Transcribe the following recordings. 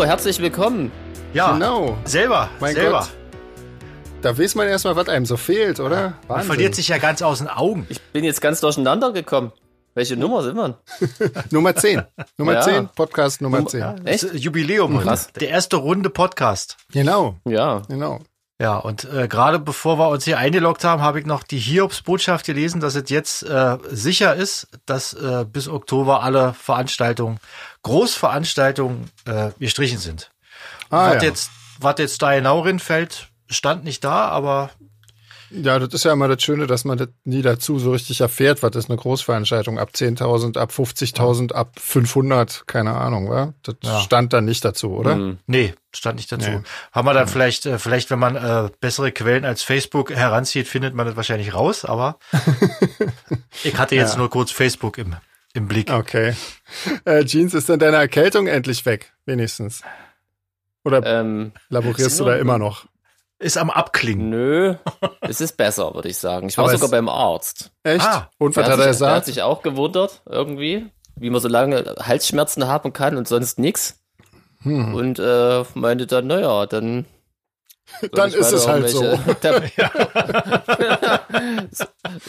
Hallo, herzlich willkommen. Ja, Genau. selber, Mein selber. Gott. Da weiß man erstmal, was einem so fehlt, oder? Man Wahnsinn. verliert sich ja ganz aus den Augen. Ich bin jetzt ganz durcheinander gekommen. Welche Nummer sind wir? Nummer 10. Nummer Ja. 10, Podcast Nummer Nummer- 10. ja. Echt? Jubiläum. Krass. Der erste Runde Podcast. Genau, Ja. genau. Ja, und äh, gerade bevor wir uns hier eingeloggt haben, habe ich noch die Hiobs-Botschaft gelesen, dass es jetzt äh, sicher ist, dass äh, bis Oktober alle Veranstaltungen, Großveranstaltungen äh, gestrichen sind. Ah, was, ja. jetzt, was jetzt da genau fällt, stand nicht da, aber ja, das ist ja immer das Schöne, dass man das nie dazu so richtig erfährt, was ist eine Großveranstaltung. Ab 10.000, ab 50.000, ab 500, keine Ahnung, wa? Das Ja. stand dann nicht dazu, oder? Mhm. nee, stand nicht dazu. Nee. Haben wir dann vielleicht, äh, vielleicht, wenn man äh, bessere Quellen als Facebook heranzieht, findet man das wahrscheinlich raus, aber ich hatte jetzt Ja. nur kurz Facebook im, im Blick. Okay. Äh, Jeans, ist dann deine Erkältung endlich weg, wenigstens? Oder Ähm, laborierst du da immer noch? Ist am Abklingen. nö, es ist besser, würde ich sagen. Ich war Aber sogar beim Arzt. Echt? Ah, Und was Der hat er sich, der hat gesagt? sich auch gewundert, irgendwie, wie man so lange Halsschmerzen haben kann und sonst nix. Hm. Und äh, meinte dann, naja, dann. Dann ist es halt so.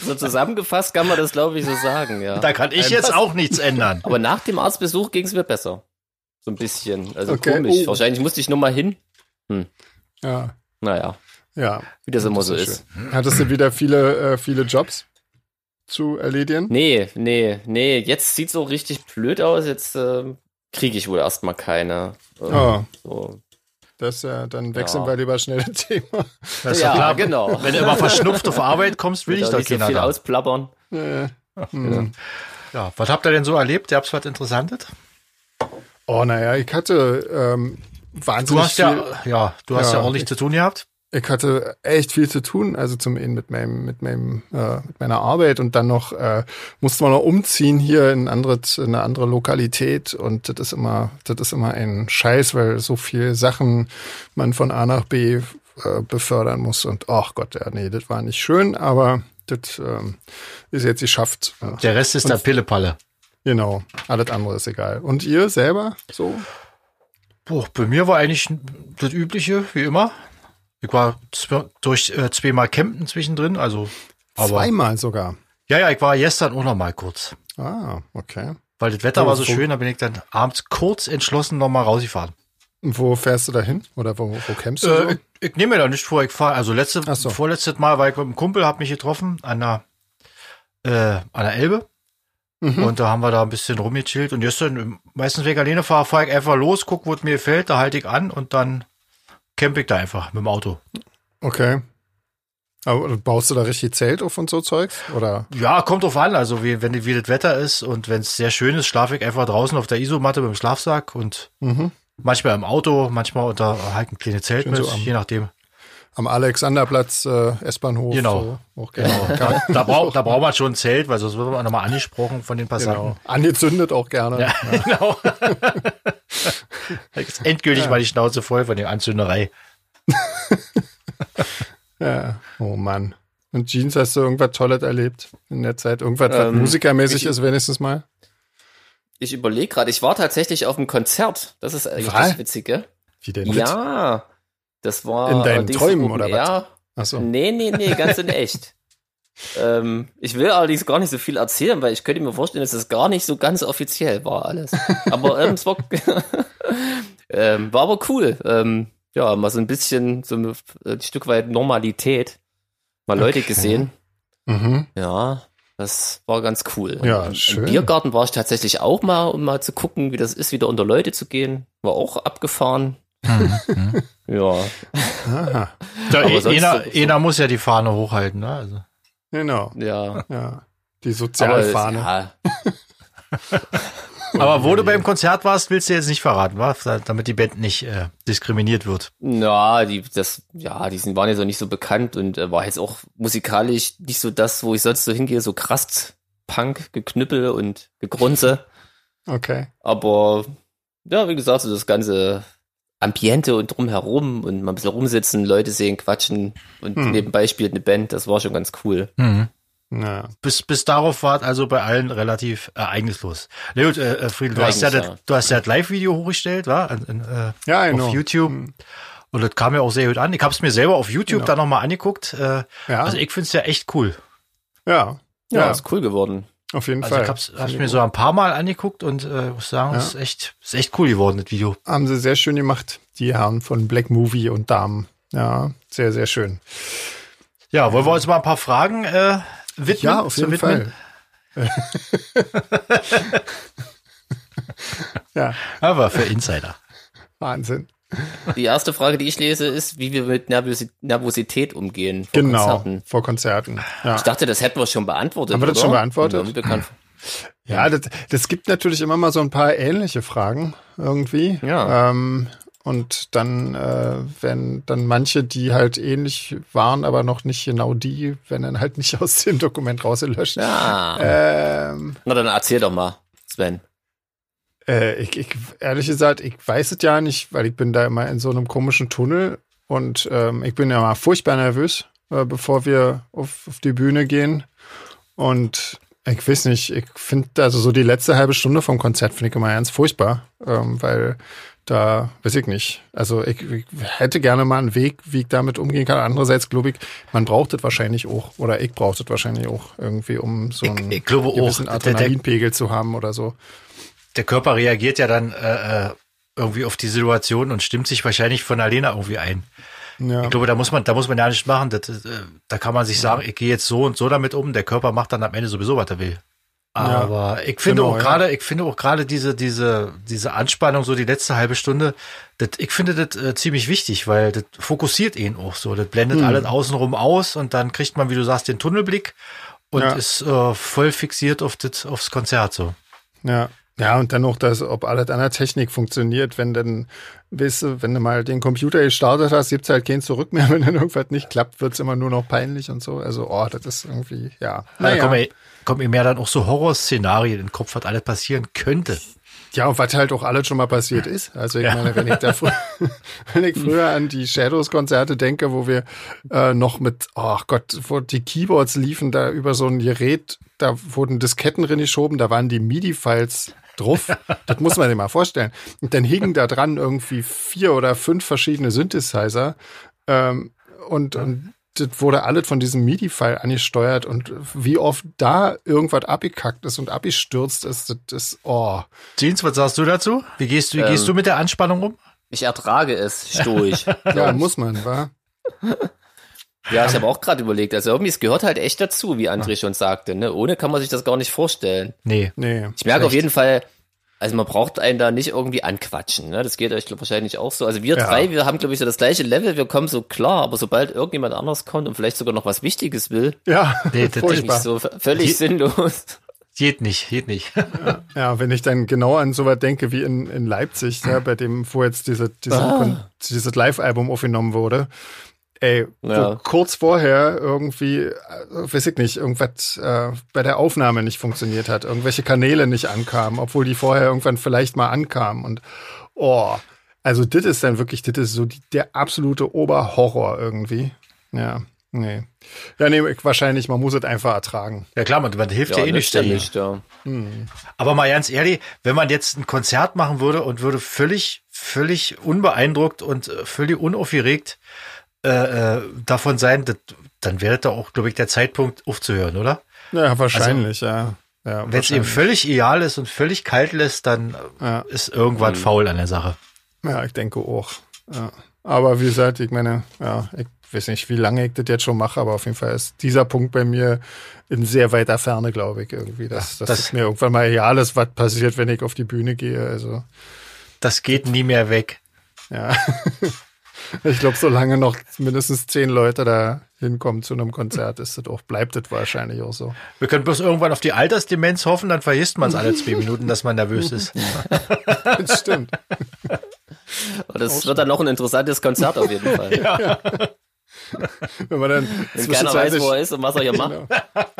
so zusammengefasst kann man das, glaube ich, so sagen, ja. Da kann ich jetzt auch nichts ändern. Aber nach dem Arztbesuch ging es mir besser. So ein bisschen. Also Okay. komisch. Oh. Wahrscheinlich musste ich nur mal hin. Ja, Naja, ja. wie das immer Das so ist schön. Hattest du wieder viele, äh, viele Jobs zu erledigen? Nee, nee, nee. Jetzt sieht so richtig blöd aus. Jetzt ähm, kriege ich wohl erstmal keine. Ähm, Oh, so. Das ja, dann wechseln Ja. wir lieber schnell das Thema. Das ist Ja, klar. genau. Wenn du immer verschnupft auf Arbeit kommst, will ich doch nicht so viel da. ausplappern. Äh, hm. Ja, was habt ihr denn so erlebt? Gab's was Interessantes? Oh, naja, ich hatte ähm, Du wahnsinnig hast viel. ja, ja, du hast ja, Ja. ordentlich zu tun gehabt. Ich hatte echt viel zu tun, also zum einen mit meinem, mit meinem, äh, mit meiner Arbeit und dann noch äh, musste man noch umziehen hier in, ein anderes, in eine andere Lokalität und das ist immer, das ist immer ein Scheiß, weil so viel Sachen man von A nach B äh, befördern muss und ach Gott, ja, nee, das war nicht schön, aber das ähm, ist jetzt geschafft. Ja, Der Rest ist der Pillepalle. genau, alles andere ist egal. Und ihr selber so? Boah, bei mir war eigentlich das Übliche, wie immer. Ich war durch äh, zweimal campen zwischendrin, also. Aber, Zweimal sogar. Ja, ja, ich war gestern auch noch mal kurz. Ah, okay. Weil das Wetter Wo- war so schön, da bin ich dann abends kurz entschlossen noch mal rausgefahren. Und wo fährst du da hin? Oder wo, wo campst du so? Äh, ich, ich nehme mir da nicht vor, ich fahre, also letzte, so. vorletztes Mal war ich mit einem Kumpel, hab mich getroffen an der, äh, an der Elbe. Mhm. Und da haben wir da ein bisschen rumgechillt. Und dann, meistens wenn ich alleine fahre, fahre ich einfach los, guck, wo es mir gefällt, da halte ich an und dann camp ich da einfach mit dem Auto. Okay. Aber baust du da richtig Zelt auf und so Zeugs? Oder? Ja, kommt drauf an. Also wie, wenn wie das Wetter ist und wenn es sehr schön ist, schlafe ich einfach draußen auf der Isomatte mit dem Schlafsack und Mhm. manchmal im Auto, manchmal unter halt ein kleines Zelt mit, so am- je nachdem. Am Alexanderplatz, äh, S-Bahnhof. Genau. So, gerne. Da, da, braucht, da braucht man schon ein Zelt, weil sonst wird man nochmal angesprochen von den Passanten. Genau. Angezündet auch gerne. Ja, genau. Endgültig war die Schnauze voll von der Anzünderei. Ja. Oh Mann. Und Jeans, hast du irgendwas Tolles erlebt in der Zeit? Irgendwas, was Ähm, musikermäßig ich- ist, wenigstens mal? Ich überlege gerade, ich war tatsächlich auf einem Konzert. Das ist eigentlich Was? das Witzige. Wie denn? Ja, das war. In deinen Träumen oder was? Air. Achso. Nee, nee, nee, ganz in echt. ähm, ich will allerdings gar nicht so viel erzählen, weil ich könnte mir vorstellen, dass es gar nicht so ganz offiziell war alles. Aber ähm, es war, ähm, war aber cool. Ähm, ja, mal so ein bisschen, so ein, ein Stück weit Normalität. Mal Leute Okay. gesehen. Mhm. Ja, das war ganz cool. Ja, Und schön. Im Biergarten war ich tatsächlich auch mal, um mal zu gucken, wie das ist, wieder unter Leute zu gehen. War auch abgefahren. Ja, Aha. Da, eh- sonst einer, so- einer muss ja die Fahne hochhalten. Ne? Also. Genau. ja. Ja. Die Aber, Sozialfahne. ja, Aber wo du beim Konzert warst, willst du jetzt nicht verraten, wa? damit die Band nicht äh, diskriminiert wird. Na, die, das, ja, die sind, waren jetzt auch nicht so bekannt und äh, war jetzt auch musikalisch nicht so das, wo ich sonst so hingehe, so krass Punk, Geknüppel und Gegrunze. Okay. Aber, ja, wie gesagt, so das ganze Ambiente und drumherum und mal ein bisschen rumsitzen, Leute sehen, quatschen und Hm. nebenbei spielt eine Band, das war schon ganz cool. Mhm. Ja. Bis, bis darauf war es also bei allen relativ ereignislos. Gut, äh, äh, Friedel, du hast ja, das, ja. du hast ja das Live-Video hochgestellt, war? Äh, Ja, auf genau. YouTube. Und das kam ja auch sehr gut an. Ich habe es mir selber auf YouTube Genau. dann nochmal angeguckt. Äh, Ja. Also ich finde es ja echt cool. Ja. Ja, Ja, ist cool geworden. Auf jeden Also Fall. ich hab's, hab's mir so ein paar Mal angeguckt und äh, muss sagen, es ist echt, ist echt cool geworden, das Video. Haben sie sehr schön gemacht, die Herren von Black Movie und Damen. Ja, sehr, sehr schön. Ja, wollen wir uns mal ein paar Fragen äh, widmen? Ja, auf jeden widmen? Fall. ja, Aber für Insider. Wahnsinn. Die erste Frage, die ich lese, ist, wie wir mit Nervosi Nervosität umgehen vor Genau, Konzerten. vor Konzerten. Ja. Ich dachte, das hätten wir schon beantwortet. Haben wir das oder? schon beantwortet? Ja. Ja, das, das gibt natürlich immer mal so ein paar ähnliche Fragen irgendwie. Ja. Ähm, und dann, äh, wenn dann manche, die halt ähnlich waren, aber noch nicht genau die, werden dann halt nicht aus dem Dokument rausgelöscht. Ja. Ähm, Na, dann erzähl doch mal, Sven. Äh, ich, ich, ehrlich gesagt, ich weiß es ja nicht, weil ich bin da immer in so einem komischen Tunnel und ähm, ich bin ja mal furchtbar nervös, äh, bevor wir auf, auf die Bühne gehen. Und ich weiß nicht, ich finde, also so die letzte halbe Stunde vom Konzert finde ich immer ganz furchtbar, ähm, weil da, weiß ich nicht. Also ich, ich hätte gerne mal einen Weg, wie ich damit umgehen kann. Andererseits glaube ich, man braucht es wahrscheinlich auch, oder ich brauche es wahrscheinlich auch irgendwie, um so einen ich glaube auch, gewissen der- der- Adrenalinpegel zu haben oder so. Der Körper reagiert ja dann äh, äh, irgendwie auf die Situation und stimmt sich wahrscheinlich von alleine irgendwie ein. Ja. Ich glaube, da muss man, da muss man ja nicht machen. Das, äh, da kann man sich sagen, ich gehe jetzt so und so damit um. Der Körper macht dann am Ende sowieso, was er will. Aber ich finde Genau, auch ja. gerade, ich finde auch gerade diese, diese, diese Anspannung, so die letzte halbe Stunde, das, ich finde das äh, ziemlich wichtig, weil das fokussiert ihn auch so. Das blendet Hm. alles außenrum aus und dann kriegt man, wie du sagst, den Tunnelblick und Ja. ist äh, voll fixiert auf das, aufs Konzert so. Ja. Ja, und dann noch das, ob alles an der Technik funktioniert, wenn dann, weißt du, wenn du mal den Computer gestartet hast, gibt's halt kein Zurück mehr. Wenn dann irgendwas nicht klappt, wird's immer nur noch peinlich und so. Also, oh, das ist irgendwie, ja. Da Naja. kommen, mir, kommen mir mehr dann auch so Horrorszenarien in den Kopf, was alles passieren könnte. Ja, und was halt auch alles schon mal passiert ist. Also ich meine, wenn ich da frü wenn ich früher an die Shadows-Konzerte denke, wo wir äh, noch mit, oh Gott, wo die Keyboards liefen da über so ein Gerät, da wurden Disketten reingeschoben, da waren die MIDI-Files drauf. das muss man sich mal vorstellen. Und dann hingen da dran irgendwie vier oder fünf verschiedene Synthesizer. Ähm, und, und das wurde alles von diesem MIDI-File angesteuert und wie oft da irgendwas abgekackt ist und abgestürzt ist, das ist, oh. Jeans, was sagst du dazu? Wie gehst du, wie gehst Ähm, du mit der Anspannung um? Ich ertrage es stoisch. Ja, muss man, wa? Ja, ich habe auch gerade überlegt. Also irgendwie, es gehört halt echt dazu, wie André schon sagte. Ne? Ohne kann man sich das gar nicht vorstellen. Nee. Nee. Ich merke auf jeden Fall, also man braucht einen da nicht irgendwie anquatschen. Ne? Das geht euch glaub, wahrscheinlich auch so. Also wir Ja. drei, wir haben, glaube ich, so das gleiche Level. Wir kommen so klar, aber sobald irgendjemand anders kommt und vielleicht sogar noch was Wichtiges will, Ja, Nee, das- ich so völlig Die- sinnlos. Geht nicht, geht nicht. Ja, wenn ich dann genau an so was denke wie in, in Leipzig, ja, bei dem, wo jetzt diese, diese, Ah. Dieses Live-Album aufgenommen wurde. Ey, Ja. wo kurz vorher irgendwie, äh, weiß ich nicht, irgendwas äh, bei der Aufnahme nicht funktioniert hat, irgendwelche Kanäle nicht ankamen, obwohl die vorher irgendwann vielleicht mal ankamen. Und oh, also das ist dann wirklich, das ist so die, der absolute Oberhorror irgendwie. Ja, nee. Ja, nee, ich- wahrscheinlich, man muss es einfach ertragen. Ja klar, man, man hilft ja, eh nicht. nützt ja ja. Aber mal ganz ehrlich, wenn man jetzt ein Konzert machen würde und würde völlig, völlig unbeeindruckt und äh, völlig unaufgeregt äh, äh, davon sein, das, dann wäre da auch, glaube ich, der Zeitpunkt aufzuhören, oder? Ja, wahrscheinlich, ja. ja Wenn es eben völlig ideal ist und völlig kalt lässt, dann äh, Ja. ist irgendwas faul an der Sache. Ja, ich denke auch. Ja. Aber wie gesagt, ich meine, ja, ich weiß nicht, wie lange ich das jetzt schon mache, aber auf jeden Fall ist dieser Punkt bei mir in sehr weiter Ferne, glaube ich, irgendwie. Dass, dass das- es mir irgendwann mal egal ist, was passiert, wenn ich auf die Bühne gehe. Also, Das geht nie mehr weg. ja. ich glaube, solange noch mindestens zehn Leute da hinkommen zu einem Konzert, ist das auch, bleibt das wahrscheinlich auch so. Wir können bloß irgendwann auf die Altersdemenz hoffen, dann vergisst man es alle zwei Minuten, dass man nervös ist. Das stimmt. Aber das wird dann noch ein interessantes Konzert auf jeden Fall. Wenn man dann Wenn keiner weiß, wo er ist und was er hier macht.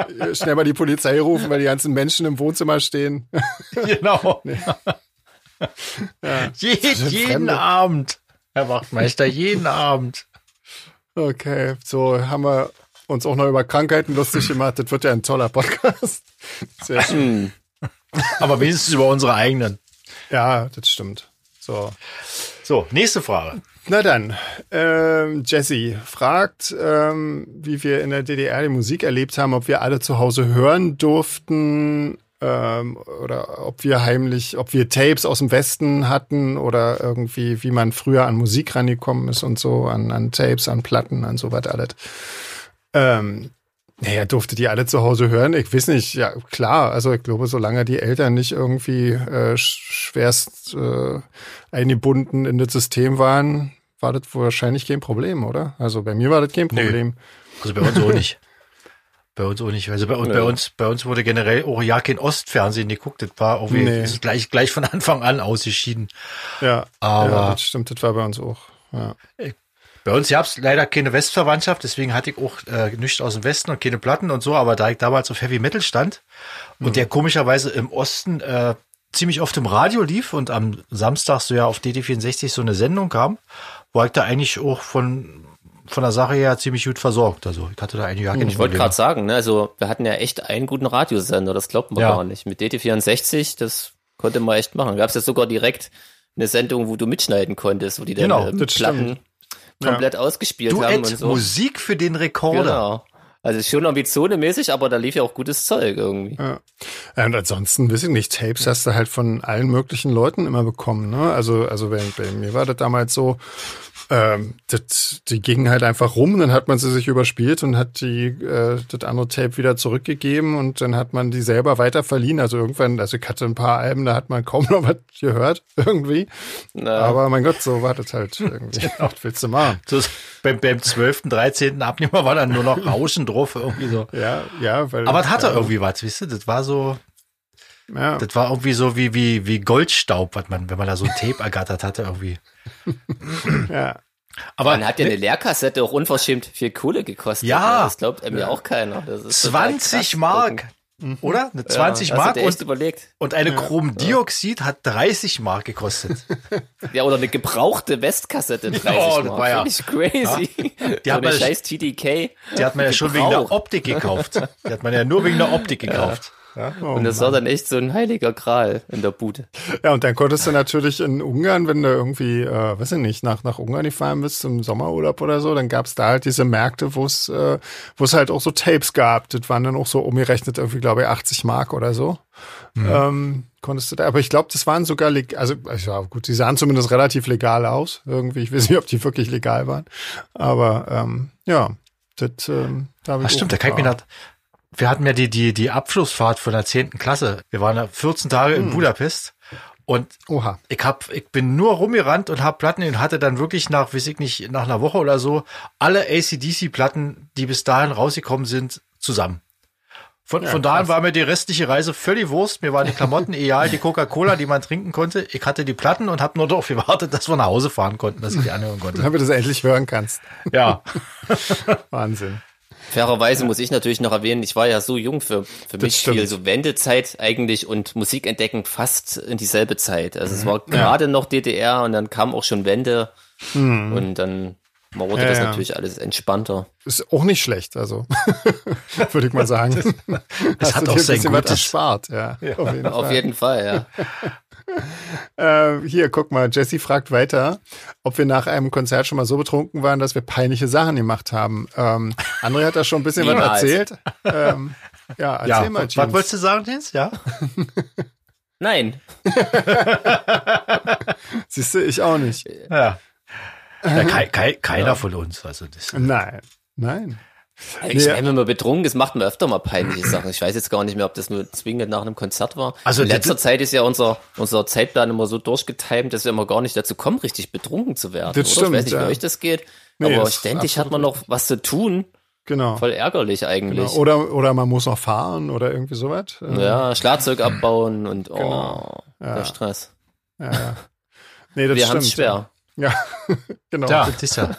genau, schnell mal die Polizei rufen, weil die ganzen Menschen im Wohnzimmer stehen. genau. Je, jeden Fremde. Abend, Herr Wachtmeister, jeden Abend. Okay, so haben wir uns auch noch über Krankheiten lustig gemacht. Das wird ja ein toller Podcast. Sehr schön. Aber wenigstens über unsere eigenen. Ja, das stimmt. So. So, nächste Frage. Na dann, ähm, Jesse fragt, ähm, wie wir in der DDR die Musik erlebt haben, ob wir alle zu Hause hören durften ähm, oder ob wir heimlich, ob wir Tapes aus dem Westen hatten oder irgendwie, wie man früher an Musik rangekommen ist und so, an, an Tapes, an Platten, an sowas alles. Ähm, naja, durfte die alle zu Hause hören? Ich weiß nicht, ja klar, also ich glaube, solange die Eltern nicht irgendwie äh, schwerst äh, eingebunden in das System waren, war das wahrscheinlich kein Problem, oder? Also bei mir war das kein Problem. Nee. Also bei uns auch nicht. Bei uns auch nicht. Also bei, ja. bei uns, bei uns wurde generell auch ja kein Ostfernsehen geguckt. Das war irgendwie nee. gleich, gleich von Anfang an ausgeschieden. Ja, aber ja, das stimmt, das war bei uns auch. Ja. Bei uns gab es leider keine Westverwandtschaft, deswegen hatte ich auch äh, nichts aus dem Westen und keine Platten und so, aber da ich damals auf Heavy Metal stand und mhm. der komischerweise im Osten äh, ziemlich oft im Radio lief und am Samstag so ja auf DD64 so eine Sendung kam, war ich da eigentlich auch von von der Sache her ziemlich gut versorgt. Also ich hatte da einige Jahre Ich wollte gerade sagen, ne, also wir hatten ja echt einen guten Radiosender, das glaubt man ja. gar nicht. Mit DT64, das konnte man echt machen. Gab es ja sogar direkt eine Sendung, wo du mitschneiden konntest, wo die dann genau, ähm, Platten stimmt. komplett ja. ausgespielt du haben und so. Musik für den Rekorder. Genau. Also schon ambitionemäßig, aber da lief ja auch gutes Zeug irgendwie. Ja. Und ansonsten, weiß ich nicht, Tapes hast du halt von allen möglichen Leuten immer bekommen. Ne? Also, also bei, bei mir war das damals so, ähm, das, die gingen halt einfach rum, dann hat man sie sich überspielt und hat die äh, das andere Tape wieder zurückgegeben und dann hat man die selber weiter verliehen. Also irgendwann, also ich hatte ein paar Alben, da hat man kaum noch was gehört, irgendwie. Na. Aber mein Gott, so war das halt irgendwie. Was willst du machen? Das, beim, beim 12., 13. Abnehmer war dann nur noch Rauschen drauf, irgendwie so. Ja, ja, weil. Aber es hatte ja. irgendwie was, weißt du? Das war so. Ja. Das war irgendwie so wie, wie, wie Goldstaub, was man, wenn man da so ein Tape ergattert hatte, irgendwie. ja. Aber man hat ja eine Leerkassette auch unverschämt viel Kohle gekostet. Ja. Ne? Das glaubt mir ja. auch keiner. 20 Mark. Mhm. Oder? Eine 20 ja, Mark und, überlegt. und eine ja. Chromdioxid ja. hat 30 Mark gekostet. Ja, oder eine gebrauchte Westkassette 30 oh, Mark. War ja. Finde ich crazy. Die so hat man scheiß TDK. Die hat man ja schon wegen der Optik gekauft. Die hat man ja nur wegen der Optik gekauft. Ja? Oh, und das Mann. war dann echt so ein heiliger Gral in der Bude. Ja, und dann konntest du natürlich in Ungarn, wenn du irgendwie, äh, weiß ich nicht, nach, nach Ungarn gefahren bist zum Sommerurlaub oder so, dann gab's da halt diese Märkte, wo es äh, wo es halt auch so Tapes gab. Das waren dann auch so umgerechnet irgendwie, glaube ich, 80 Mark oder so. Mhm. Ähm, konntest du da, aber ich glaube, das waren sogar, also ja gut, die sahen zumindest relativ legal aus. Irgendwie, ich weiß nicht, ob die wirklich legal waren. Aber ähm, ja, das ähm, da Ach stimmt, da kann ich mir das, wir hatten ja die, die, die Abschlussfahrt von der zehnten Klasse. Wir waren 14 Tage in hm. Budapest. Und Oha. ich hab, ich bin nur rumgerannt und hab Platten und hatte dann wirklich nach, weiß ich nicht, nach einer Woche oder so alle ACDC-Platten, die bis dahin rausgekommen sind, zusammen. Von, ja, von da an war mir die restliche Reise völlig Wurst. Mir waren die Klamotten egal, die Coca-Cola, die man trinken konnte. Ich hatte die Platten und habe nur darauf gewartet, dass wir nach Hause fahren konnten, dass ich die anhören konnte. Damit du das endlich hören kannst. Ja. Wahnsinn. Fairerweise muss ich natürlich noch erwähnen, ich war ja so jung für, für mich stimmt. viel so Wendezeit eigentlich und Musik entdecken fast in dieselbe Zeit. Also es war gerade ja. noch DDR und dann kam auch schon Wende hm. und dann man wurde ja, das ja. natürlich alles entspannter. Ist auch nicht schlecht, also würde ich mal sagen. Es hat auch sein Gutes. erspart, ja. ja. Auf, jeden, auf Fall. jeden Fall, ja. äh, hier, guck mal, Jesse fragt weiter, ob wir nach einem Konzert schon mal so betrunken waren, dass wir peinliche Sachen gemacht haben. Ähm, André hat da schon ein bisschen was erzählt. Ähm, ja, erzähl ja, mal, James. Was wolltest du sagen, Jens? Ja? Nein. Siehst du, ich auch nicht. Ja. ja kei, kei, keiner ja. von uns. Also das, nein, nein. Ich nee. wenn man betrunken ist, macht man öfter mal peinliche Sachen. Ich weiß jetzt gar nicht mehr, ob das nur zwingend nach einem Konzert war. Also in letzter Zeit ist ja unser, unser Zeitplan immer so durchgetimt, dass wir immer gar nicht dazu kommen, richtig betrunken zu werden. Das stimmt, ich weiß nicht, ja. wie euch das geht. Nee, aber ständig hat man noch was zu tun. Genau. Voll ärgerlich eigentlich. Genau. Oder, oder man muss noch fahren oder irgendwie sowas. Ja, Schlagzeug abbauen und oh, genau. ja. der Stress. Ja, ja. Nee, das wir haben es schwer. Ja, genau. Ja, das ist ja.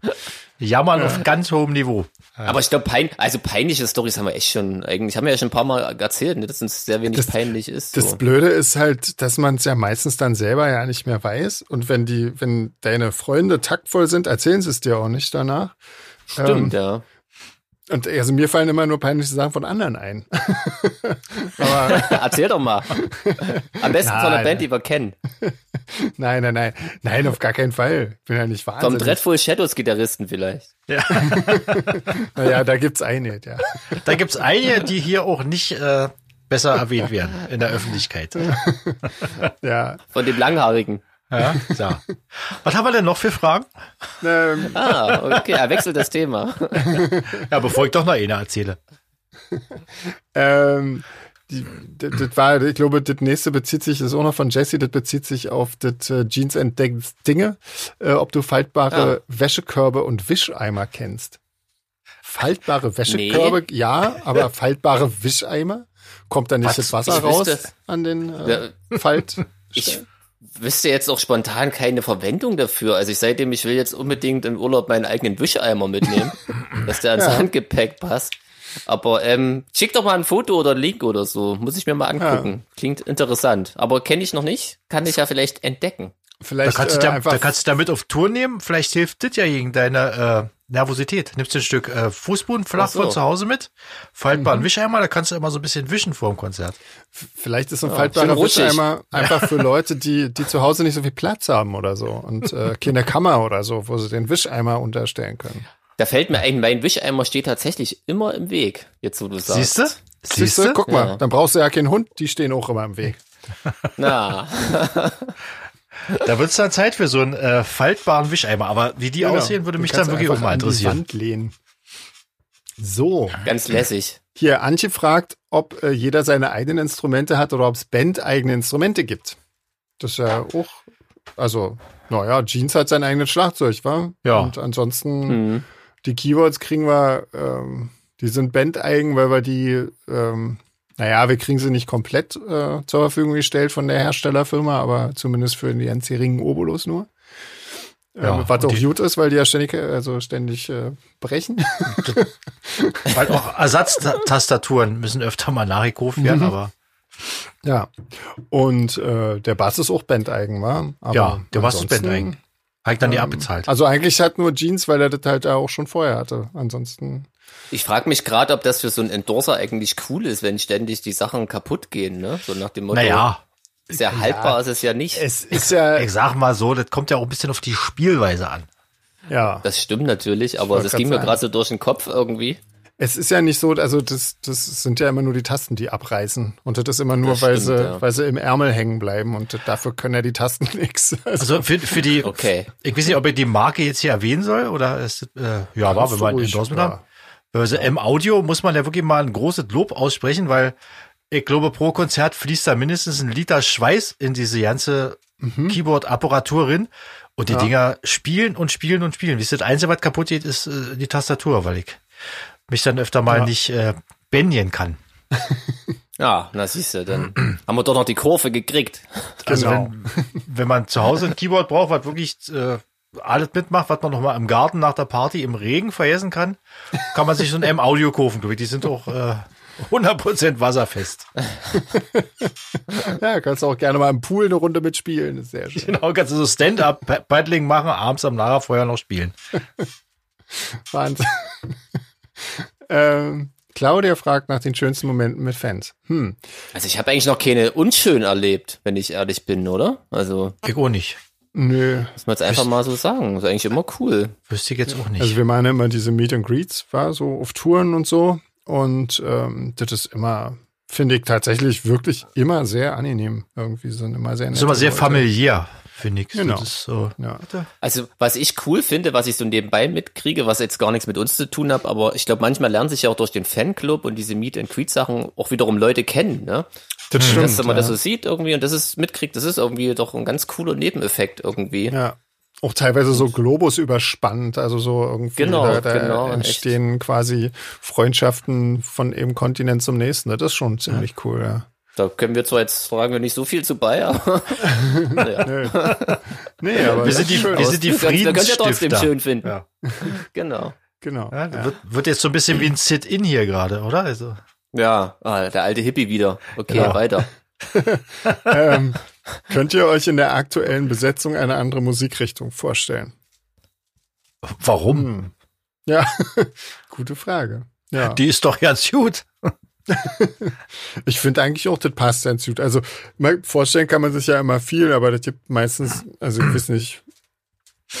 Jammern auf ganz hohem Niveau. Aber ich glaube, pein also peinliche Stories haben wir echt schon, eigentlich haben wir ja schon ein paar Mal erzählt, ne, dass uns sehr wenig das, peinlich ist. So. Das Blöde ist halt, dass man es ja meistens dann selber ja nicht mehr weiß. Und wenn die, wenn deine Freunde taktvoll sind, erzählen sie es dir auch nicht danach. Stimmt, ähm, ja. Und also mir fallen immer nur peinliche Sachen von anderen ein. Aber Erzähl doch mal. Am besten Nein. von einer Band, die wir kennen. nein, nein, nein. Nein, auf gar keinen Fall. Bin ja nicht Vom wahnsinnig. Dreadful Shadows Gitarristen vielleicht. Naja, da gibt's eine, ja. Da gibt's einige, die hier auch nicht äh, besser erwähnt werden in der Öffentlichkeit. Ja. Von dem Langhaarigen. Ja, so. Was haben wir denn noch für Fragen? Ähm, Ah, okay, er wechselt das Thema. Ja, bevor ich doch noch eine erzähle. ähm, die, das, das war, ich glaube, das nächste bezieht sich, das ist auch noch von Jesse, das bezieht sich auf das äh, Jeans entdeckt Dinge, äh, ob du faltbare Wäschekörbe und Wischeimer kennst. Faltbare Wäschekörbe, ja, aber faltbare Wischeimer? Kommt da nicht Was? das Wasser raus an den äh, Falt? Ich wüsste jetzt auch spontan keine Verwendung dafür. Also ich seitdem, ich will jetzt unbedingt im Urlaub meinen eigenen Wischeimer mitnehmen, dass der ans Handgepäck passt. Aber ähm, schick doch mal ein Foto oder einen Link oder so. Muss ich mir mal angucken. Klingt interessant. Aber kenne ich noch nicht. Kann ich ja vielleicht entdecken. Da Vielleicht kannst, du äh, da, einfach da kannst du damit auf Tour nehmen. Vielleicht hilft das ja gegen deine äh, Nervosität. Nimmst du ein Stück äh, Fußboden flach Ach so. von zu Hause mit, faltbaren Wischeimer, da kannst du immer so ein bisschen wischen vor dem Konzert. Vielleicht ist so ein Ja, faltbarer. Wischeimer einfach für Leute, die, die zu Hause nicht so viel Platz haben oder so und äh, keine Kammer oder so, wo sie den Wischeimer unterstellen können. Da fällt mir ein, mein Wischeimer steht tatsächlich immer im Weg. Jetzt, wo du sagst. Siehst du? Siehst du? Guck mal, Ja. dann brauchst du ja keinen Hund, die stehen auch immer im Weg. Na, Da wird es dann Zeit für so einen äh, faltbaren Wischeimer. Aber wie die Genau. aussehen, würde mich dann wirklich auch mal an die interessieren. Wand lehnen. So, ganz lässig. hier, Antje fragt, ob äh, jeder seine eigenen Instrumente hat oder ob es Band-eigene Instrumente gibt. Das ist ja auch, also, naja, Jeans hat sein eigenes Schlagzeug, wa? Ja. Und ansonsten, Mhm. die Keyboards kriegen wir, ähm, die sind bandeigen, weil wir die, ähm, naja, wir kriegen sie nicht komplett äh, zur Verfügung gestellt von der Herstellerfirma, aber zumindest für die ganz geringen Obolus nur. Ja, ähm, was auch die- gut ist, weil die ja ständig, also ständig äh, brechen. Weil auch Ersatztastaturen müssen öfter mal nachgekauft werden, Mhm. aber ja. Und äh, der Bass ist auch bandeigen, war. ja, der Bass ist bandeigen. Ich dann die ähm, abbezahlt. Also eigentlich hat nur Jeans, weil er das halt auch schon vorher hatte. Ansonsten. Ich frage mich gerade, ob das für so einen Endorser eigentlich cool ist, wenn ständig die Sachen kaputt gehen, ne? So nach dem Motto, Naja, sehr haltbar ist es ja nicht. Es ist ja, ich sag mal so, das kommt ja auch ein bisschen auf die Spielweise an. ja. Das stimmt natürlich, aber das ging mir gerade so durch den Kopf irgendwie. Es ist ja nicht so, also das, das sind ja immer nur die Tasten, die abreißen. Und das ist immer nur, Das weil, stimmt, sie, ja. weil sie im Ärmel hängen bleiben. Und dafür können ja die Tasten nichts. Also für, für die, Okay. ich weiß nicht, ob ich die Marke jetzt hier erwähnen soll oder ist, das, äh, ja, war, wenn ruhig, Endorsement ja. haben. Also im Audio muss man ja wirklich mal ein großes Lob aussprechen, weil ich glaube, pro Konzert fließt da mindestens ein Liter Schweiß in diese ganze Keyboard-Apparatur rein. Und die Ja. Dinger spielen und spielen und spielen. Wie das Einzige, was kaputt geht, ist äh, die Tastatur, weil ich mich dann öfter mal Ja. nicht äh, bändigen kann. Ja, na siehst du, dann haben wir doch noch die Kurve gekriegt. Also Genau. wenn, wenn man zu Hause ein Keyboard braucht, was wirklich äh, alles mitmacht, was man noch mal im Garten nach der Party im Regen vergessen kann, kann man sich so ein M-Audio kaufen. Die sind auch äh, 100% wasserfest. Ja, kannst du auch gerne mal im Pool eine Runde mitspielen. ist sehr schön. Genau, kannst du so Stand-up-Paddling machen, abends am Lagerfeuer noch spielen. Wahnsinn. ähm, Claudia fragt nach den schönsten Momenten mit Fans. Hm. Also ich habe eigentlich noch keine unschön erlebt, wenn ich ehrlich bin, oder? Also Ich auch nicht. Nö. muss man jetzt einfach mal so sagen. Das ist eigentlich immer cool. Wüsste ich jetzt auch nicht. Also wir machen immer diese Meet and Greets, war so auf Touren und so. Und ähm, das ist immer, finde ich tatsächlich wirklich immer sehr angenehm. Irgendwie sind immer sehr das nette ist immer sehr Leute. familiär, finde ich. Genau. Das ist so. Ja. Also was ich cool finde, was ich so nebenbei mitkriege, was jetzt gar nichts mit uns zu tun hat, aber ich glaube, manchmal lernen sich ja auch durch den Fanclub und diese Meet and Greet Sachen auch wiederum Leute kennen, ne? Das stimmt. Dass man ja. das so sieht irgendwie und das ist mitkriegt, das ist irgendwie doch ein ganz cooler Nebeneffekt irgendwie. Ja. Auch teilweise so Globus überspannt, also so irgendwie Genau, da, da genau, entstehen quasi Freundschaften von einem Kontinent zum nächsten. Das ist schon ziemlich cool, ja. Da können wir zwar jetzt fragen wir nicht so viel zu bei, aber naja. Nee, aber Wir sind die, wir sind die Wir können ja trotzdem Friedensstifter. schön finden. Ja. Genau. genau. Ja, ja. Wird, wird jetzt so ein bisschen wie ein Sit-In hier gerade, oder? Also, Ja, ah, der alte Hippie wieder. Okay, Ja. weiter. ähm, könnt ihr euch in der aktuellen Besetzung eine andere Musikrichtung vorstellen? warum? Hm. Ja, gute Frage. Ja. Die ist doch ganz gut. Ich finde eigentlich auch, das passt ganz gut. Also mal vorstellen kann man sich ja immer viel, aber das gibt meistens, also ich weiß nicht,